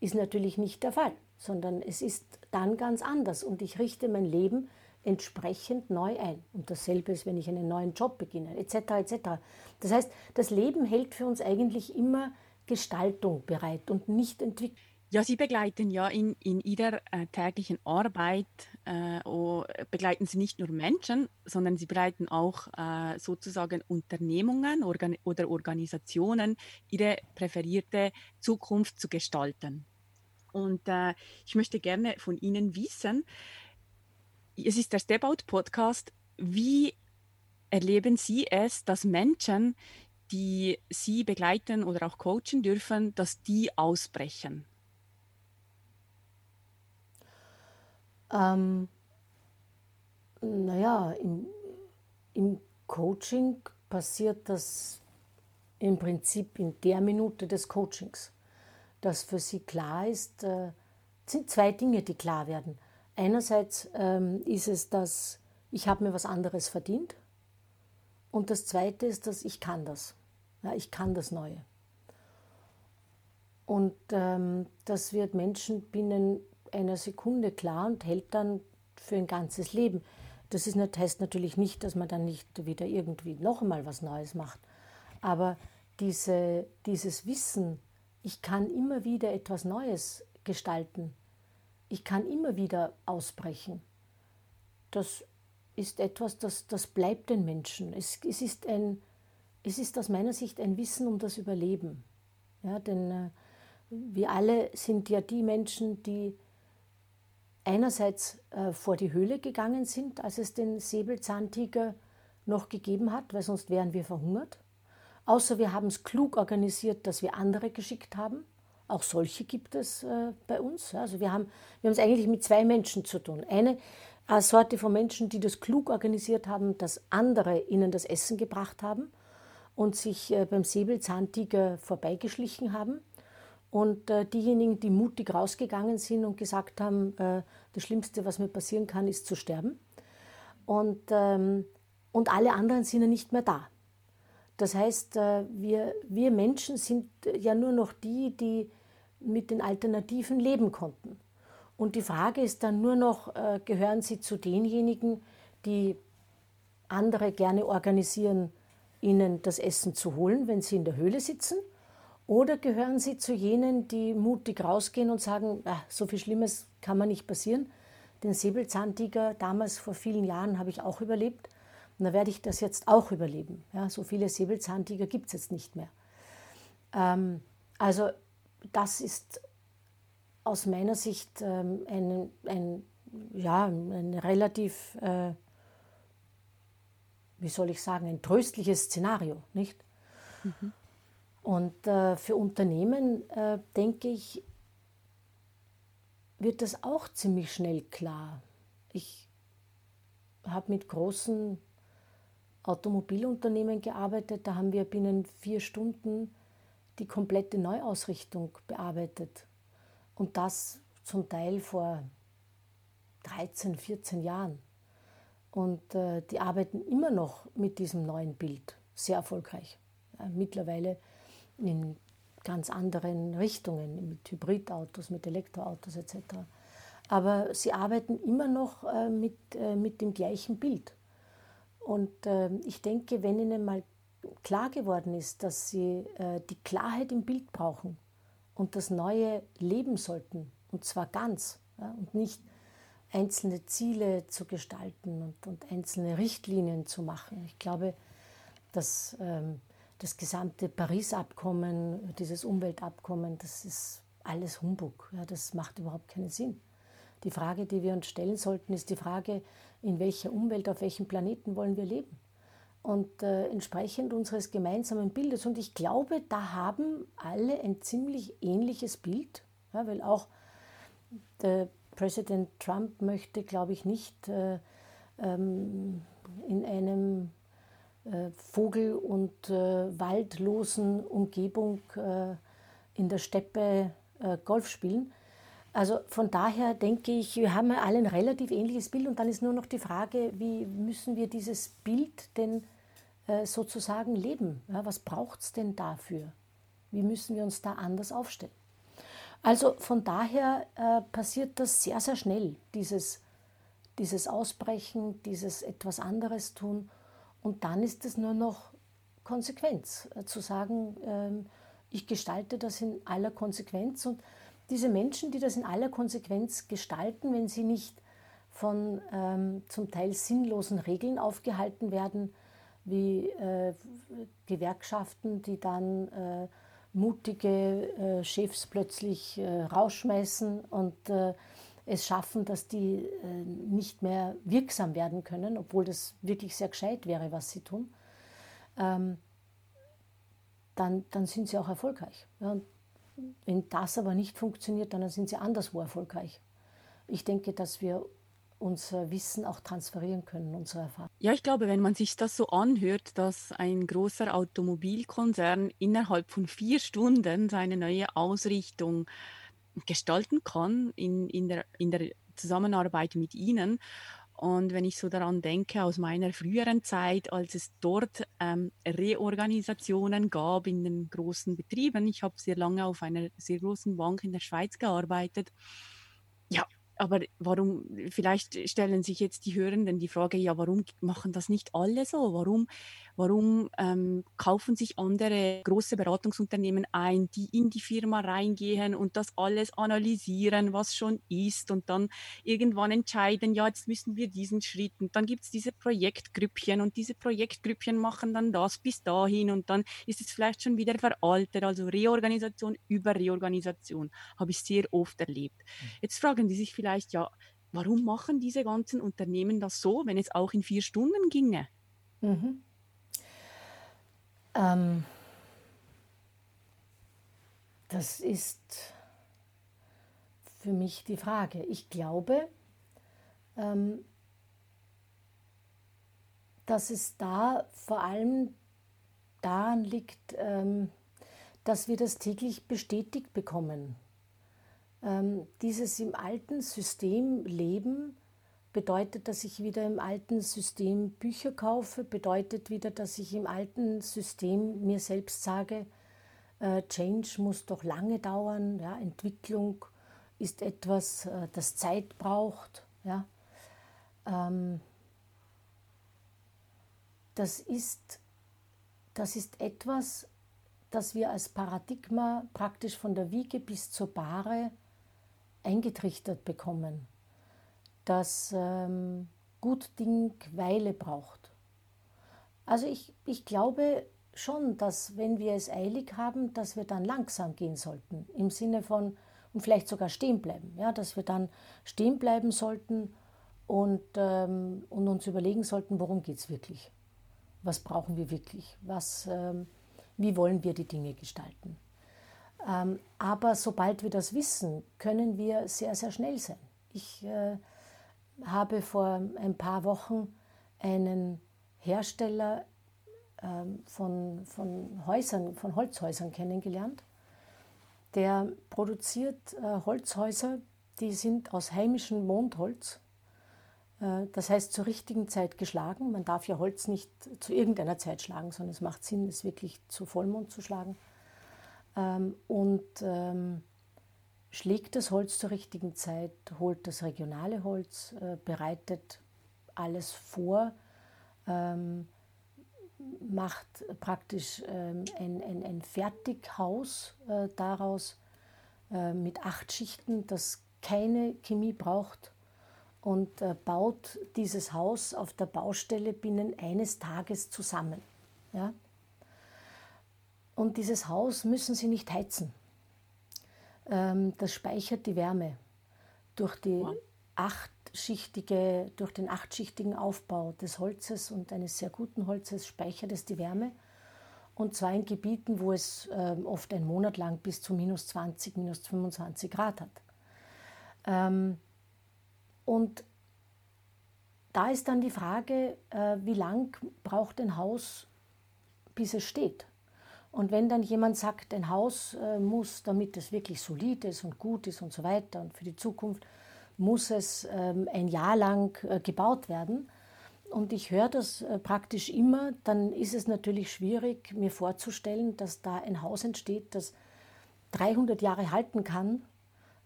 ist natürlich nicht der Fall, sondern es ist dann ganz anders und ich richte mein Leben entsprechend neu ein. Und dasselbe ist, wenn ich einen neuen Job beginne, etc. etc. Das heißt, das Leben hält für uns eigentlich immer Gestaltung bereit und nicht Entwicklung. Ja, Sie begleiten ja in, in Ihrer äh, täglichen Arbeit, äh, oh, begleiten Sie nicht nur Menschen, sondern Sie begleiten auch äh, sozusagen Unternehmungen organ oder Organisationen, ihre präferierte Zukunft zu gestalten. Und äh, ich möchte gerne von Ihnen wissen, es ist der Step Out Podcast. Wie erleben Sie es, dass Menschen, die Sie begleiten oder auch coachen dürfen, dass die ausbrechen? Ähm, Naja, im, im Coaching passiert das im Prinzip in der Minute des Coachings, dass für sie klar ist, äh, sind zwei Dinge, die klar werden. Einerseits ähm, ist es, dass ich habe mir was anderes verdient und das Zweite ist, dass ich kann das. Ja, ich kann das Neue. Und ähm, das wird Menschen binnen einer Sekunde klar und hält dann für ein ganzes Leben. Das ist nicht, heißt natürlich nicht, dass man dann nicht wieder irgendwie noch einmal was Neues macht. Aber diese, dieses Wissen, ich kann immer wieder etwas Neues gestalten, ich kann immer wieder ausbrechen, das ist etwas, das, das bleibt den Menschen. Es, es, ist ein, es ist aus meiner Sicht ein Wissen um das Überleben. Ja, denn äh, wir alle sind ja die Menschen, die einerseits äh, vor die Höhle gegangen sind, als es den Säbelzahntiger noch gegeben hat, weil sonst wären wir verhungert. Außer wir haben es klug organisiert, dass wir andere geschickt haben. Auch solche gibt es äh, bei uns. Also wir haben, wir es eigentlich mit zwei Menschen zu tun. Eine Sorte von Menschen, die das klug organisiert haben, dass andere ihnen das Essen gebracht haben und sich äh, beim Säbelzahntiger vorbeigeschlichen haben. Und äh, diejenigen, die mutig rausgegangen sind und gesagt haben, äh, das Schlimmste, was mir passieren kann, ist zu sterben. Und, ähm, und alle anderen sind ja nicht mehr da. Das heißt, äh, wir, wir Menschen sind ja nur noch die, die mit den Alternativen leben konnten. Und die Frage ist dann nur noch, äh, gehören sie zu denjenigen, die andere gerne organisieren, ihnen das Essen zu holen, wenn sie in der Höhle sitzen? Oder gehören Sie zu jenen, die mutig rausgehen und sagen, ach, so viel Schlimmes kann man nicht passieren? Den Säbelzahntiger damals vor vielen Jahren habe ich auch überlebt. Und da werde ich das jetzt auch überleben. Ja, so viele Säbelzahntiger gibt es jetzt nicht mehr. Ähm, also das ist aus meiner Sicht ähm, ein, ein, ja, ein relativ, äh, wie soll ich sagen, ein tröstliches Szenario, nicht? Mhm. Und äh, für Unternehmen, äh, denke ich, wird das auch ziemlich schnell klar. Ich habe mit großen Automobilunternehmen gearbeitet, da haben wir binnen vier Stunden die komplette Neuausrichtung bearbeitet. Und das zum Teil vor 13, 14 Jahren. Und äh, die arbeiten immer noch mit diesem neuen Bild sehr erfolgreich. Ja, mittlerweile in ganz anderen Richtungen, mit Hybridautos, mit Elektroautos etc. Aber sie arbeiten immer noch äh, mit, äh, mit dem gleichen Bild. Und äh, ich denke, wenn ihnen mal klar geworden ist, dass sie äh, die Klarheit im Bild brauchen und das Neue leben sollten, und zwar ganz, ja, und nicht einzelne Ziele zu gestalten und, und einzelne Richtlinien zu machen. Ich glaube, dass ähm, das gesamte Paris-Abkommen, dieses Umweltabkommen, das ist alles Humbug. Ja, das macht überhaupt keinen Sinn. Die Frage, die wir uns stellen sollten, ist die Frage, in welcher Umwelt, auf welchem Planeten wollen wir leben? Und äh, entsprechend unseres gemeinsamen Bildes. Und ich glaube, da haben alle ein ziemlich ähnliches Bild, ja, weil auch der Präsident Trump möchte, glaube ich, nicht äh, ähm, in einem äh, Vogel- und äh, waldlosen Umgebung äh, in der Steppe Golf spielen. Also von daher denke ich, wir haben ja alle ein relativ ähnliches Bild und dann ist nur noch die Frage, wie müssen wir dieses Bild denn sozusagen leben? Ja, was braucht es denn dafür? Wie müssen wir uns da anders aufstellen? Also von daher äh, passiert das sehr, sehr schnell, dieses, dieses Ausbrechen, dieses etwas anderes tun. Und dann ist es nur noch Konsequenz, äh, zu sagen, ähm, ich gestalte das in aller Konsequenz. Und diese Menschen, die das in aller Konsequenz gestalten, wenn sie nicht von ähm, zum Teil sinnlosen Regeln aufgehalten werden, wie äh, Gewerkschaften, die dann äh, mutige äh, Chefs plötzlich äh, rausschmeißen und äh, es schaffen, dass die äh, nicht mehr wirksam werden können, obwohl das wirklich sehr gescheit wäre, was sie tun, ähm, dann, dann sind sie auch erfolgreich. Ja, wenn das aber nicht funktioniert, dann sind sie anderswo erfolgreich. Ich denke, dass wir unser Wissen auch transferieren können, unsere Erfahrung. Ja, ich glaube, wenn man sich das so anhört, dass ein großer Automobilkonzern innerhalb von vier Stunden seine neue Ausrichtung gestalten kann in, in, der, in der Zusammenarbeit mit Ihnen. Und wenn ich so daran denke, aus meiner früheren Zeit, als es dort ähm, Reorganisationen gab in den großen Betrieben, ich habe sehr lange auf einer sehr großen Bank in der Schweiz gearbeitet, ja, aber warum, vielleicht stellen sich jetzt die Hörenden die Frage, ja, warum machen das nicht alle so? Warum, warum ähm, kaufen sich andere große Beratungsunternehmen ein, die in die Firma reingehen und das alles analysieren, was schon ist und dann irgendwann entscheiden, ja, jetzt müssen wir diesen Schritt und dann gibt es diese Projektgrüppchen und diese Projektgrüppchen machen dann das bis dahin und dann ist es vielleicht schon wieder veraltet. Also Reorganisation über Reorganisation habe ich sehr oft erlebt. Mhm. Jetzt fragen die sich vielleicht, vielleicht, ja, warum machen diese ganzen Unternehmen das so, wenn es auch in vier Stunden ginge? Mhm. Ähm, das ist für mich die Frage. Ich glaube, ähm, dass es da vor allem daran liegt, ähm, dass wir das täglich bestätigt bekommen. Ähm, dieses im alten System leben bedeutet, dass ich wieder im alten System Bücher kaufe, bedeutet wieder, dass ich im alten System mir selbst sage, äh, Change muss doch lange dauern, ja, Entwicklung ist etwas, äh, das Zeit braucht. Ja. Ähm, das, ist, das ist etwas, das wir als Paradigma praktisch von der Wiege bis zur Bahre eingetrichtert bekommen, dass ähm, gut Ding Weile braucht. Also ich, ich glaube schon, dass wenn wir es eilig haben, dass wir dann langsam gehen sollten, im Sinne von, und vielleicht sogar stehen bleiben, ja, dass wir dann stehen bleiben sollten und, ähm, und uns überlegen sollten, worum geht es wirklich? Was brauchen wir wirklich? Was, ähm, wie wollen wir die Dinge gestalten? Ähm, aber sobald wir das wissen, können wir sehr, sehr schnell sein. Ich äh, habe vor ein paar Wochen einen Hersteller ähm, von, von Häusern, von Holzhäusern kennengelernt. Der produziert äh, Holzhäuser, die sind aus heimischem Mondholz. Äh, das heißt zur richtigen Zeit geschlagen. Man darf ja Holz nicht zu irgendeiner Zeit schlagen, sondern es macht Sinn, es wirklich zu Vollmond zu schlagen ähm, und ähm, schlägt das Holz zur richtigen Zeit, holt das regionale Holz, äh, bereitet alles vor, ähm, macht praktisch ähm, ein, ein, ein Fertighaus äh, daraus äh, mit acht Schichten, das keine Chemie braucht und äh, baut dieses Haus auf der Baustelle binnen eines Tages zusammen. Ja? Und dieses Haus müssen Sie nicht heizen. Ähm, das speichert die Wärme durch, die achtschichtige, durch den achtschichtigen Aufbau des Holzes und eines sehr guten Holzes speichert es die Wärme. Und zwar in Gebieten, wo es ähm, oft einen Monat lang bis zu minus 20, minus 25 Grad hat. Ähm, und da ist dann die Frage, äh, wie lang braucht ein Haus, bis es steht? Und wenn dann jemand sagt, ein Haus äh, muss, damit es wirklich solid ist und gut ist und so weiter und für die Zukunft, muss es ähm, ein Jahr lang äh, gebaut werden. Und ich höre das äh, praktisch immer, dann ist es natürlich schwierig, mir vorzustellen, dass da ein Haus entsteht, das 300 Jahre halten kann,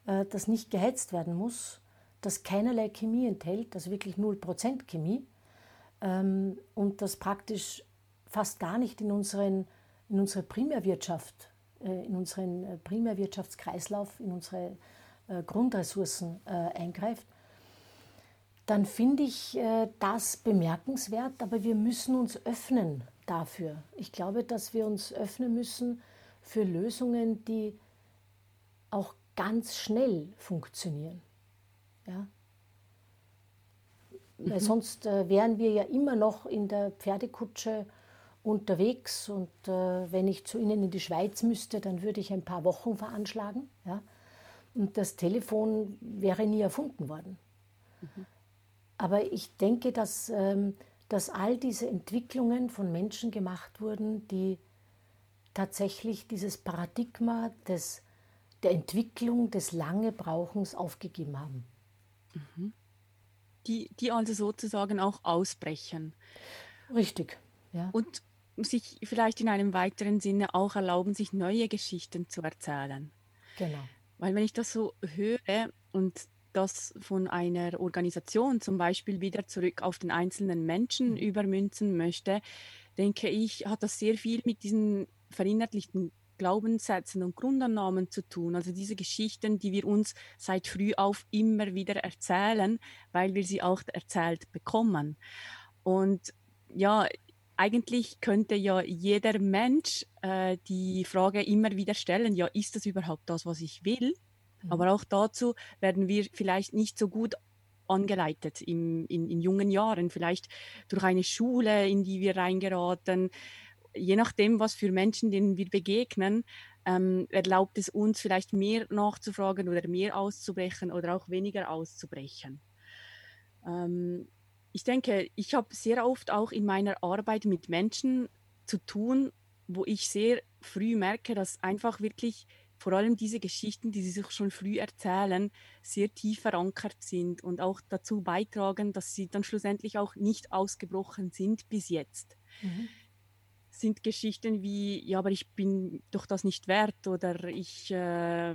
das nicht geheizt werden muss, das keinerlei Chemie enthält, das wirklich 0% Chemie ähm, und das praktisch fast gar nicht in unseren in unsere Primärwirtschaft, äh, in unseren äh, Primärwirtschaftskreislauf, in unsere äh, Grundressourcen eingreift, dann finde ich das bemerkenswert, aber wir müssen uns öffnen dafür. Ich glaube, dass wir uns öffnen müssen für Lösungen, die auch ganz schnell funktionieren. Ja? Weil mhm. sonst wären wir ja immer noch in der Pferdekutsche unterwegs und äh, wenn ich zu Ihnen in die Schweiz müsste, dann würde ich ein paar Wochen veranschlagen. Ja? Und das Telefon wäre nie erfunden worden. Mhm. Aber ich denke, dass, ähm, dass all diese Entwicklungen von Menschen gemacht wurden, die tatsächlich dieses Paradigma des, der Entwicklung des lange Brauchens aufgegeben haben. Mhm. Die, die also sozusagen auch ausbrechen. Richtig, ja. Und sich vielleicht in einem weiteren Sinne auch erlauben, sich neue Geschichten zu erzählen. Genau. Weil wenn ich das so höre und das von einer Organisation zum Beispiel wieder zurück auf den einzelnen Menschen mhm. übermünzen möchte, denke ich, hat das sehr viel mit diesen verinnerlichten Glaubenssätzen und Grundannahmen zu tun. Also diese Geschichten, die wir uns seit früh auf immer wieder erzählen, weil wir sie auch erzählt bekommen. Und ja, eigentlich könnte ja jeder Mensch äh, die Frage immer wieder stellen, ja, ist das überhaupt das, was ich will? Mhm. Aber auch dazu werden wir vielleicht nicht so gut angeleitet im, in, in jungen Jahren, vielleicht durch eine Schule, in die wir reingeraten. Je nachdem, was für Menschen, denen wir begegnen, ähm, erlaubt es uns vielleicht mehr nachzufragen oder mehr auszubrechen oder auch weniger auszubrechen. Ähm, ich denke, ich habe sehr oft auch in meiner Arbeit mit Menschen zu tun, wo ich sehr früh merke, dass einfach wirklich vor allem diese Geschichten, die sie sich schon früh erzählen, sehr tief verankert sind und auch dazu beitragen, dass sie dann schlussendlich auch nicht ausgebrochen sind bis jetzt. Mhm. Sind Geschichten wie, ja, aber ich bin doch das nicht wert oder ich, äh,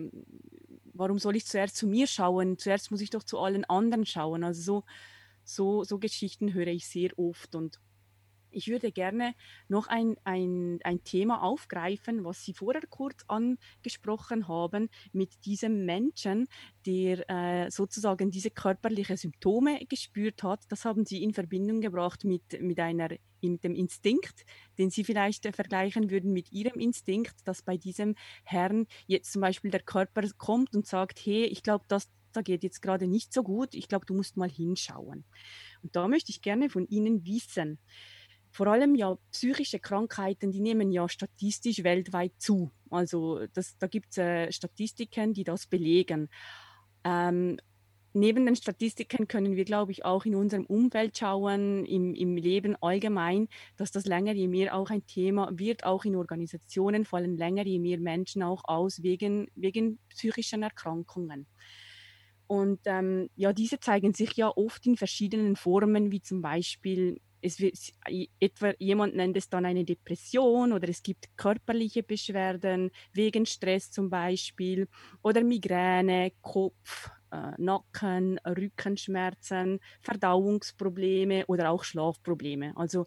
warum soll ich zuerst zu mir schauen? Zuerst muss ich doch zu allen anderen schauen. Also so so, so Geschichten höre ich sehr oft und ich würde gerne noch ein, ein, ein Thema aufgreifen, was Sie vorher kurz angesprochen haben, mit diesem Menschen, der äh, sozusagen diese körperlichen Symptome gespürt hat. Das haben Sie in Verbindung gebracht mit, mit, einer, mit dem Instinkt, den Sie vielleicht äh, vergleichen würden mit Ihrem Instinkt, dass bei diesem Herrn jetzt zum Beispiel der Körper kommt und sagt, hey, ich glaube, das da geht jetzt gerade nicht so gut, ich glaube, du musst mal hinschauen. Und da möchte ich gerne von Ihnen wissen, vor allem ja psychische Krankheiten, die nehmen ja statistisch weltweit zu. Also das, da gibt es äh, Statistiken, die das belegen. Ähm, neben den Statistiken können wir, glaube ich, auch in unserem Umfeld schauen, im, im Leben allgemein, dass das länger je mehr auch ein Thema wird, auch in Organisationen fallen länger je mehr Menschen auch aus wegen, wegen psychischen Erkrankungen. Und ähm, ja, diese zeigen sich ja oft in verschiedenen Formen, wie zum Beispiel, es wird, etwa jemand nennt es dann eine Depression oder es gibt körperliche Beschwerden wegen Stress zum Beispiel oder Migräne, Kopf, äh, Nacken, Rückenschmerzen, Verdauungsprobleme oder auch Schlafprobleme. Also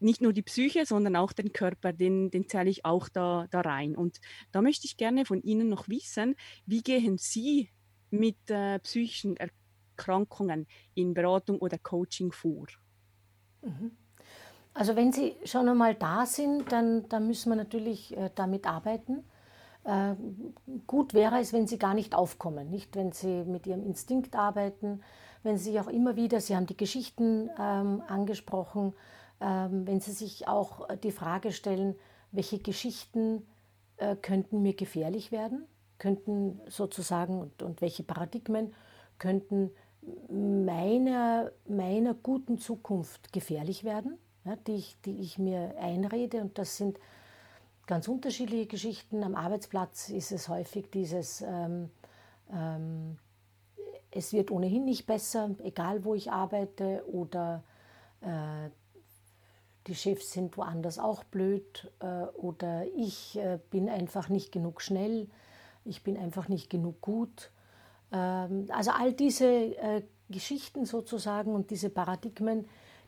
nicht nur die Psyche, sondern auch den Körper, den, den zähle ich auch da, da rein. Und da möchte ich gerne von Ihnen noch wissen, wie gehen Sie mit äh, psychischen Erkrankungen in Beratung oder Coaching vor? Mhm. Also wenn Sie schon einmal da sind, dann, dann müssen wir natürlich äh, damit arbeiten. Äh, gut wäre es, wenn Sie gar nicht aufkommen, nicht wenn Sie mit Ihrem Instinkt arbeiten, wenn Sie sich auch immer wieder, Sie haben die Geschichten ähm, angesprochen, ähm, wenn Sie sich auch die Frage stellen, welche Geschichten äh, könnten mir gefährlich werden, könnten sozusagen und, und welche Paradigmen könnten meiner, meiner guten Zukunft gefährlich werden, ja, die, ich, die ich mir einrede. Und das sind ganz unterschiedliche Geschichten. Am Arbeitsplatz ist es häufig dieses, ähm, ähm, es wird ohnehin nicht besser, egal wo ich arbeite, oder äh, die Chefs sind woanders auch blöd, äh, oder ich äh, bin einfach nicht genug schnell ich bin einfach nicht genug gut. Ähm, also all diese äh, Geschichten sozusagen und diese Paradigmen,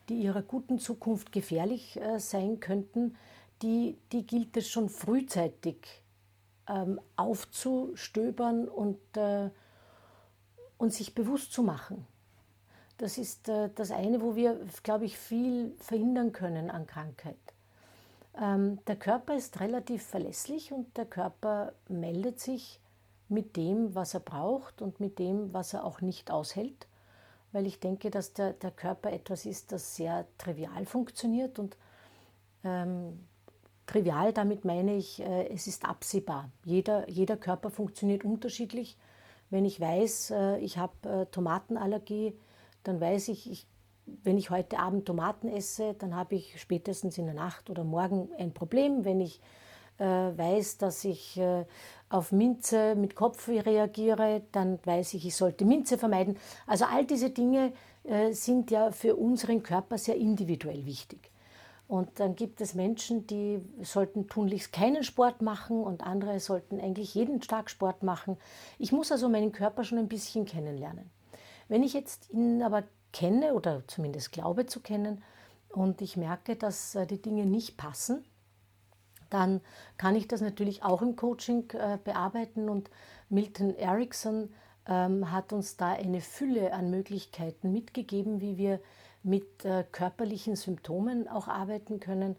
die ihrer guten Zukunft gefährlich äh, sein könnten, die, die gilt es schon frühzeitig ähm, aufzustöbern und, äh, und sich bewusst zu machen. Das ist das eine, wo wir, glaube ich, viel verhindern können an Krankheit. Ähm, der Körper ist relativ verlässlich und der Körper meldet sich mit dem, was er braucht und mit dem, was er auch nicht aushält, weil ich denke, dass der, der Körper etwas ist, das sehr trivial funktioniert und ähm, trivial, damit meine ich, äh, es ist absehbar. Jeder, jeder Körper funktioniert unterschiedlich. Wenn ich weiß, äh, ich habe äh, Tomatenallergie, Dann weiß ich, ich wenn ich heute Abend Tomaten esse, dann habe ich spätestens in der Nacht oder morgen ein Problem. Wenn ich äh, weiß, dass ich äh, auf Minze mit Kopfweh reagiere, dann weiß ich, ich sollte Minze vermeiden. Also all diese Dinge äh, sind ja für unseren Körper sehr individuell wichtig. Und dann gibt es Menschen, die sollten tunlichst keinen Sport machen und andere sollten eigentlich jeden Tag Sport machen. Ich muss also meinen Körper schon ein bisschen kennenlernen. Wenn ich jetzt ihn aber kenne oder zumindest glaube zu kennen und ich merke, dass äh, die Dinge nicht passen, dann kann ich das natürlich auch im Coaching äh, bearbeiten und Milton Erickson ähm, hat uns da eine Fülle an Möglichkeiten mitgegeben, wie wir mit äh, körperlichen Symptomen auch arbeiten können.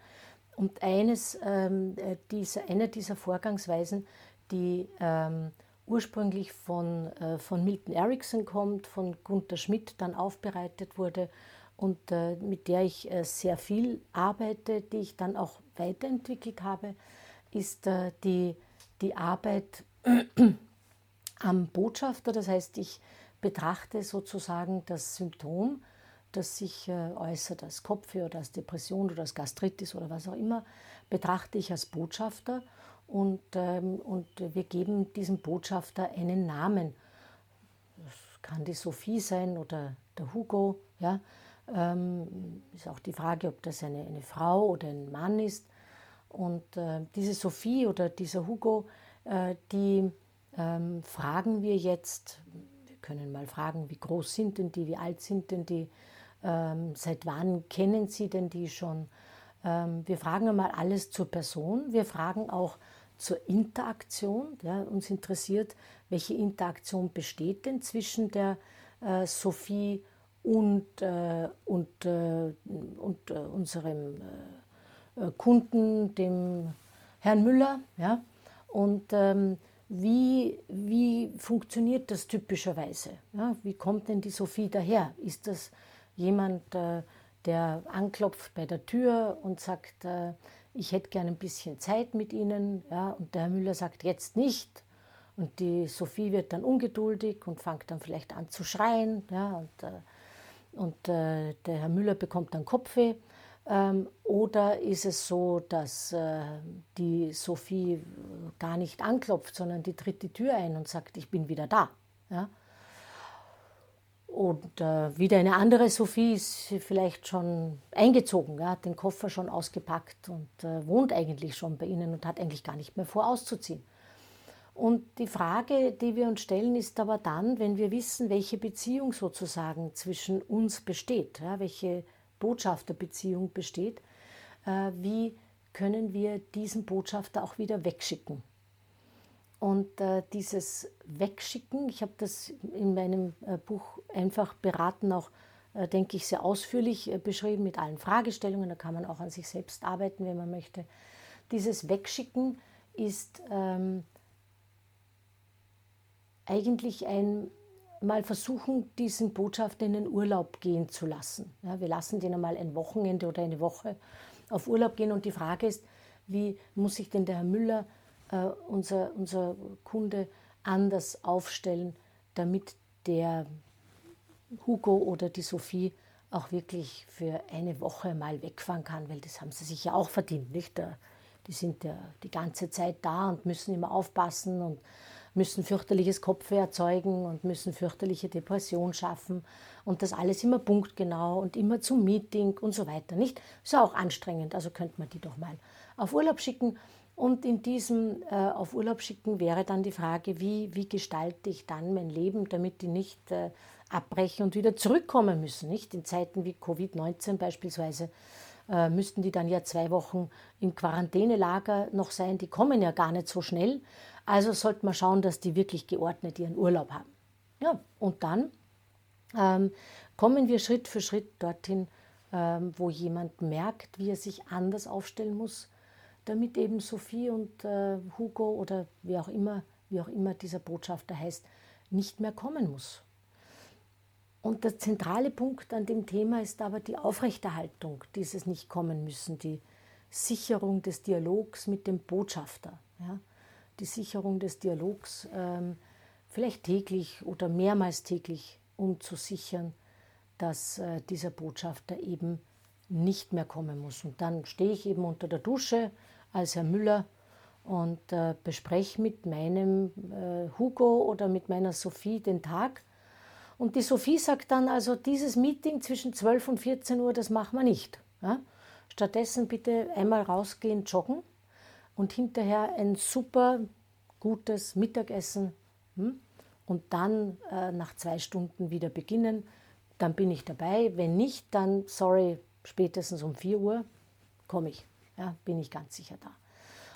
Und eines ähm, dieser, eine dieser Vorgangsweisen, die ähm, ursprünglich von, äh, von Milton Erickson kommt, von Gunther Schmidt dann aufbereitet wurde und äh, mit der ich äh, sehr viel arbeite, die ich dann auch weiterentwickelt habe, ist äh, die, die Arbeit am Botschafter. Das heißt, ich betrachte sozusagen das Symptom, das sich äh, äußert als Kopfweh oder als Depression oder als Gastritis oder was auch immer, betrachte ich als Botschafter und, ähm, und wir geben diesem Botschafter einen Namen. Das kann die Sophie sein oder der Hugo. Ja. Ähm, ist auch die Frage, ob das eine, eine Frau oder ein Mann ist. Und äh, diese Sophie oder dieser Hugo, äh, die ähm, fragen wir jetzt, wir können mal fragen, wie groß sind denn die, wie alt sind denn die, ähm, seit wann kennen sie denn die schon? Ähm, wir fragen einmal alles zur Person. Wir fragen auch zur Interaktion. Ja, uns interessiert, welche Interaktion besteht denn zwischen der äh, Sophie und, äh, und, äh, und äh, unserem äh, äh, Kunden, dem Herrn Müller. Ja? Und ähm, wie, wie funktioniert das typischerweise? Ja? Wie kommt denn die Sophie daher? Ist das jemand, der anklopft bei der Tür und sagt, ich hätte gerne ein bisschen Zeit mit Ihnen. Ja, und der Herr Müller sagt, jetzt nicht. Und die Sophie wird dann ungeduldig und fängt dann vielleicht an zu schreien. Ja, und äh, und äh, der Herr Müller bekommt dann Kopfweh. Ähm, oder ist es so, dass äh, die Sophie gar nicht anklopft, sondern die tritt die Tür ein und sagt, ich bin wieder da. Ja? Und äh, wieder eine andere Sophie ist vielleicht schon eingezogen, ja, hat den Koffer schon ausgepackt und äh, wohnt eigentlich schon bei Ihnen und hat eigentlich gar nicht mehr vor, auszuziehen. Und die Frage, die wir uns stellen, ist aber dann, wenn wir wissen, welche Beziehung sozusagen zwischen uns besteht, ja, welche Botschafterbeziehung besteht, äh, wie können wir diesen Botschafter auch wieder wegschicken? Und äh, dieses Wegschicken, ich habe das in meinem äh, Buch einfach beraten, auch äh, denke ich sehr ausführlich äh, beschrieben mit allen Fragestellungen. Da kann man auch an sich selbst arbeiten, wenn man möchte. Dieses Wegschicken ist ähm, eigentlich ein mal versuchen, diesen Botschafter in den Urlaub gehen zu lassen. Ja, wir lassen den einmal ein Wochenende oder eine Woche auf Urlaub gehen und die Frage ist, wie muss sich denn der Herr Müller äh, unser, unser Kunde anders aufstellen, damit der Hugo oder die Sophie auch wirklich für eine Woche mal wegfahren kann, weil das haben sie sich ja auch verdient, nicht? Die sind ja die ganze Zeit da und müssen immer aufpassen und müssen fürchterliches Kopfweh erzeugen und müssen fürchterliche Depression schaffen und das alles immer punktgenau und immer zum Meeting und so weiter, nicht? Ist ja auch anstrengend, also könnte man die doch mal auf Urlaub schicken und in diesem äh, auf Urlaub schicken wäre dann die Frage, wie, wie gestalte ich dann mein Leben, damit die nicht äh, abbrechen und wieder zurückkommen müssen. Nicht? In Zeiten wie Covid-19 beispielsweise äh, müssten die dann ja zwei Wochen im Quarantänelager noch sein. Die kommen ja gar nicht so schnell. Also sollte man schauen, dass die wirklich geordnet ihren Urlaub haben. Ja, und dann ähm, kommen wir Schritt für Schritt dorthin, ähm, wo jemand merkt, wie er sich anders aufstellen muss damit eben Sophie und äh, Hugo oder wie auch immer, wie auch immer dieser Botschafter heißt, nicht mehr kommen muss. Und der zentrale Punkt an dem Thema ist aber die Aufrechterhaltung dieses nicht kommen müssen, die Sicherung des Dialogs mit dem Botschafter, ja? die Sicherung des Dialogs ähm, vielleicht täglich oder mehrmals täglich, um zu sichern, dass äh, dieser Botschafter eben nicht mehr kommen muss. Und dann stehe ich eben unter der Dusche als Herr Müller und äh, bespreche mit meinem äh, Hugo oder mit meiner Sophie den Tag. Und die Sophie sagt dann, also dieses Meeting zwischen 12 und 14 Uhr, das machen wir nicht. Ja? Stattdessen bitte einmal rausgehen, joggen und hinterher ein super gutes Mittagessen hm? und dann äh, nach zwei Stunden wieder beginnen. Dann bin ich dabei. Wenn nicht, dann, sorry, spätestens um 4 Uhr komme ich. Ja, bin ich ganz sicher da.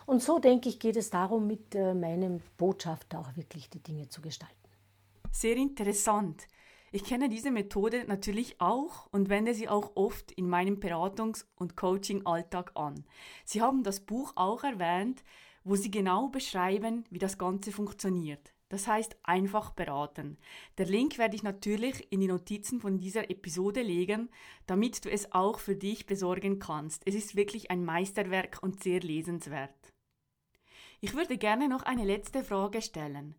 Und so denke ich, geht es darum, mit äh, meinem Botschafter auch wirklich die Dinge zu gestalten. Sehr interessant. Ich kenne diese Methode natürlich auch und wende sie auch oft in meinem Beratungs- und Coaching-Alltag an. Sie haben das Buch auch erwähnt, wo Sie genau beschreiben, wie das Ganze funktioniert. Das heißt einfach beraten. Der Link werde ich natürlich in die Notizen von dieser Episode legen, damit du es auch für dich besorgen kannst. Es ist wirklich ein Meisterwerk und sehr lesenswert. Ich würde gerne noch eine letzte Frage stellen.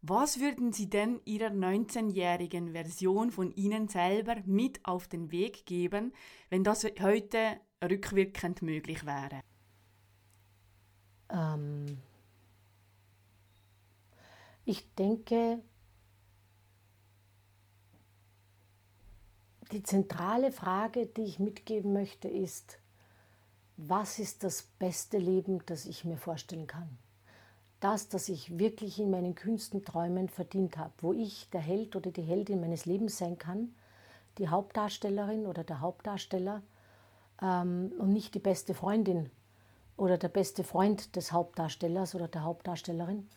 Was würden Sie denn Ihrer 19-jährigen Version von Ihnen selber mit auf den Weg geben, wenn das heute rückwirkend möglich wäre? Ähm ich denke, die zentrale Frage, die ich mitgeben möchte, ist, was ist das beste Leben, das ich mir vorstellen kann? Das, das ich wirklich in meinen kühnsten Träumen verdient habe, wo ich der Held oder die Heldin meines Lebens sein kann, die Hauptdarstellerin oder der Hauptdarsteller ähm, und nicht die beste Freundin oder der beste Freund des Hauptdarstellers oder der Hauptdarstellerin.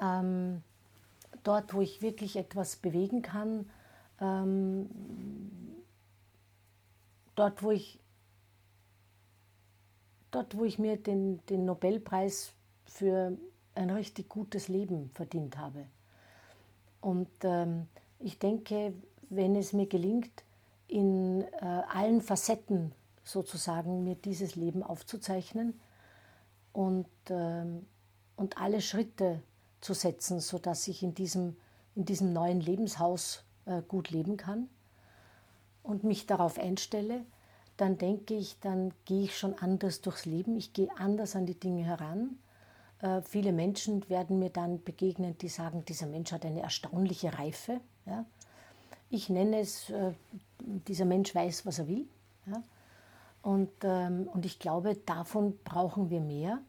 Ähm, dort, wo ich wirklich etwas bewegen kann, ähm, dort, wo ich dort, wo ich mir den, den Nobelpreis für ein richtig gutes Leben verdient habe. Und ähm, ich denke, wenn es mir gelingt, in äh, allen Facetten sozusagen mir dieses Leben aufzuzeichnen und, ähm, und alle Schritte zu setzen, sodass ich in diesem, in diesem neuen Lebenshaus äh, gut leben kann und mich darauf einstelle, dann denke ich, dann gehe ich schon anders durchs Leben, ich gehe anders an die Dinge heran. Äh, viele Menschen werden mir dann begegnen, die sagen, dieser Mensch hat eine erstaunliche Reife. Ja? Ich nenne es, äh, dieser Mensch weiß, was er will. Ja? Und, ähm, und ich glaube, davon brauchen wir mehr,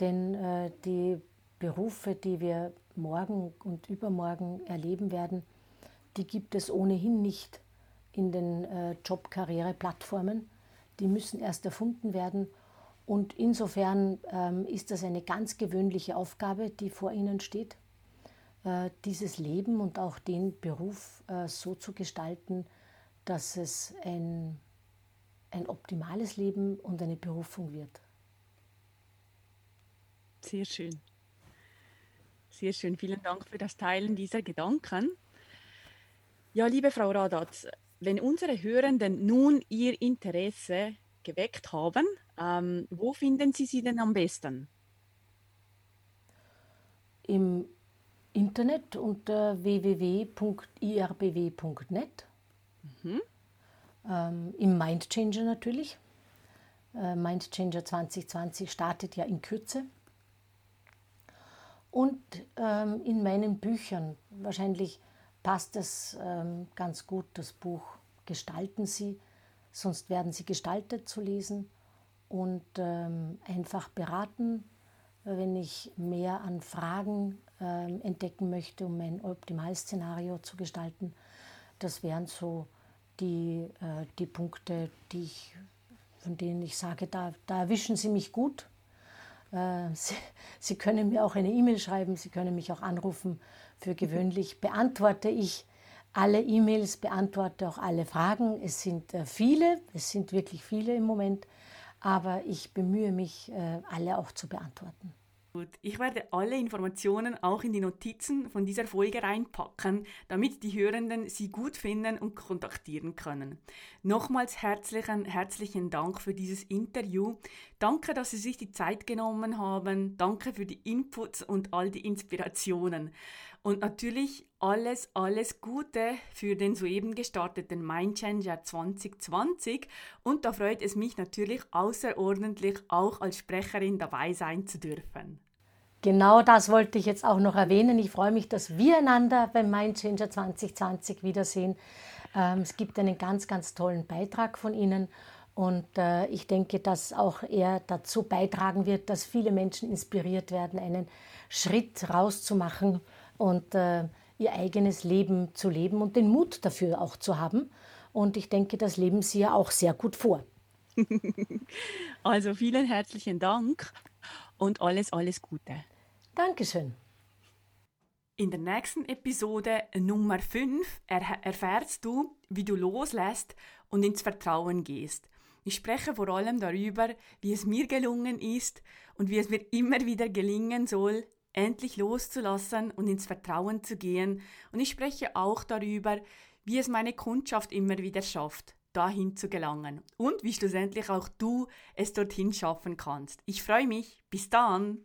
denn äh, die Berufe, die wir morgen und übermorgen erleben werden, die gibt es ohnehin nicht in den äh, Job-Karriere-Plattformen. Die müssen erst erfunden werden. Und insofern ähm, ist das eine ganz gewöhnliche Aufgabe, die vor Ihnen steht, äh, dieses Leben und auch den Beruf äh, so zu gestalten, dass es ein, ein optimales Leben und eine Berufung wird. Sehr schön. Sehr schön. Vielen Dank für das Teilen dieser Gedanken. Ja, liebe Frau Radatz, wenn unsere Hörenden nun ihr Interesse geweckt haben, ähm, wo finden Sie sie denn am besten? Im Internet unter www.irbw.net. Mhm. Ähm, Im Mindchanger natürlich. Äh, Mindchanger 2020 startet ja in Kürze. Und ähm, in meinen Büchern, wahrscheinlich passt es ähm, ganz gut, das Buch Gestalten Sie, sonst werden Sie gestaltet zu lesen und ähm, einfach beraten, wenn ich mehr an Fragen ähm, entdecken möchte, um mein Optimalszenario zu gestalten. Das wären so die, äh, die Punkte, die ich, von denen ich sage, da, da erwischen Sie mich gut Sie, Sie können mir auch eine E-Mail schreiben, Sie können mich auch anrufen. Für gewöhnlich beantworte ich alle E-Mails, beantworte auch alle Fragen. Es sind äh, viele, es sind wirklich viele im Moment, aber ich bemühe mich, äh, alle auch zu beantworten. Gut, ich werde alle Informationen auch in die Notizen von dieser Folge reinpacken, damit die Hörenden sie gut finden und kontaktieren können. Nochmals herzlichen, herzlichen Dank für dieses Interview. Danke, dass Sie sich die Zeit genommen haben. Danke für die Inputs und all die Inspirationen. Und natürlich alles, alles Gute für den soeben gestarteten Mindchanger 2020. Und da freut es mich natürlich außerordentlich, auch als Sprecherin dabei sein zu dürfen. Genau das wollte ich jetzt auch noch erwähnen. Ich freue mich, dass wir einander beim Mindchanger 2020 wiedersehen. Ähm, es gibt einen ganz, ganz tollen Beitrag von Ihnen und äh, ich denke, dass auch er dazu beitragen wird, dass viele Menschen inspiriert werden, einen Schritt rauszumachen und äh, ihr eigenes Leben zu leben und den Mut dafür auch zu haben. Und ich denke, das leben Sie ja auch sehr gut vor. Also vielen herzlichen Dank und alles, alles Gute. Dankeschön. In der nächsten Episode Nummer 5 erfährst du, wie du loslässt und ins Vertrauen gehst. Ich spreche vor allem darüber, wie es mir gelungen ist und wie es mir immer wieder gelingen soll, endlich loszulassen und ins Vertrauen zu gehen. Und ich spreche auch darüber, wie es meine Kundschaft immer wieder schafft, dahin zu gelangen und wie schlussendlich auch du es dorthin schaffen kannst. Ich freue mich. Bis dann.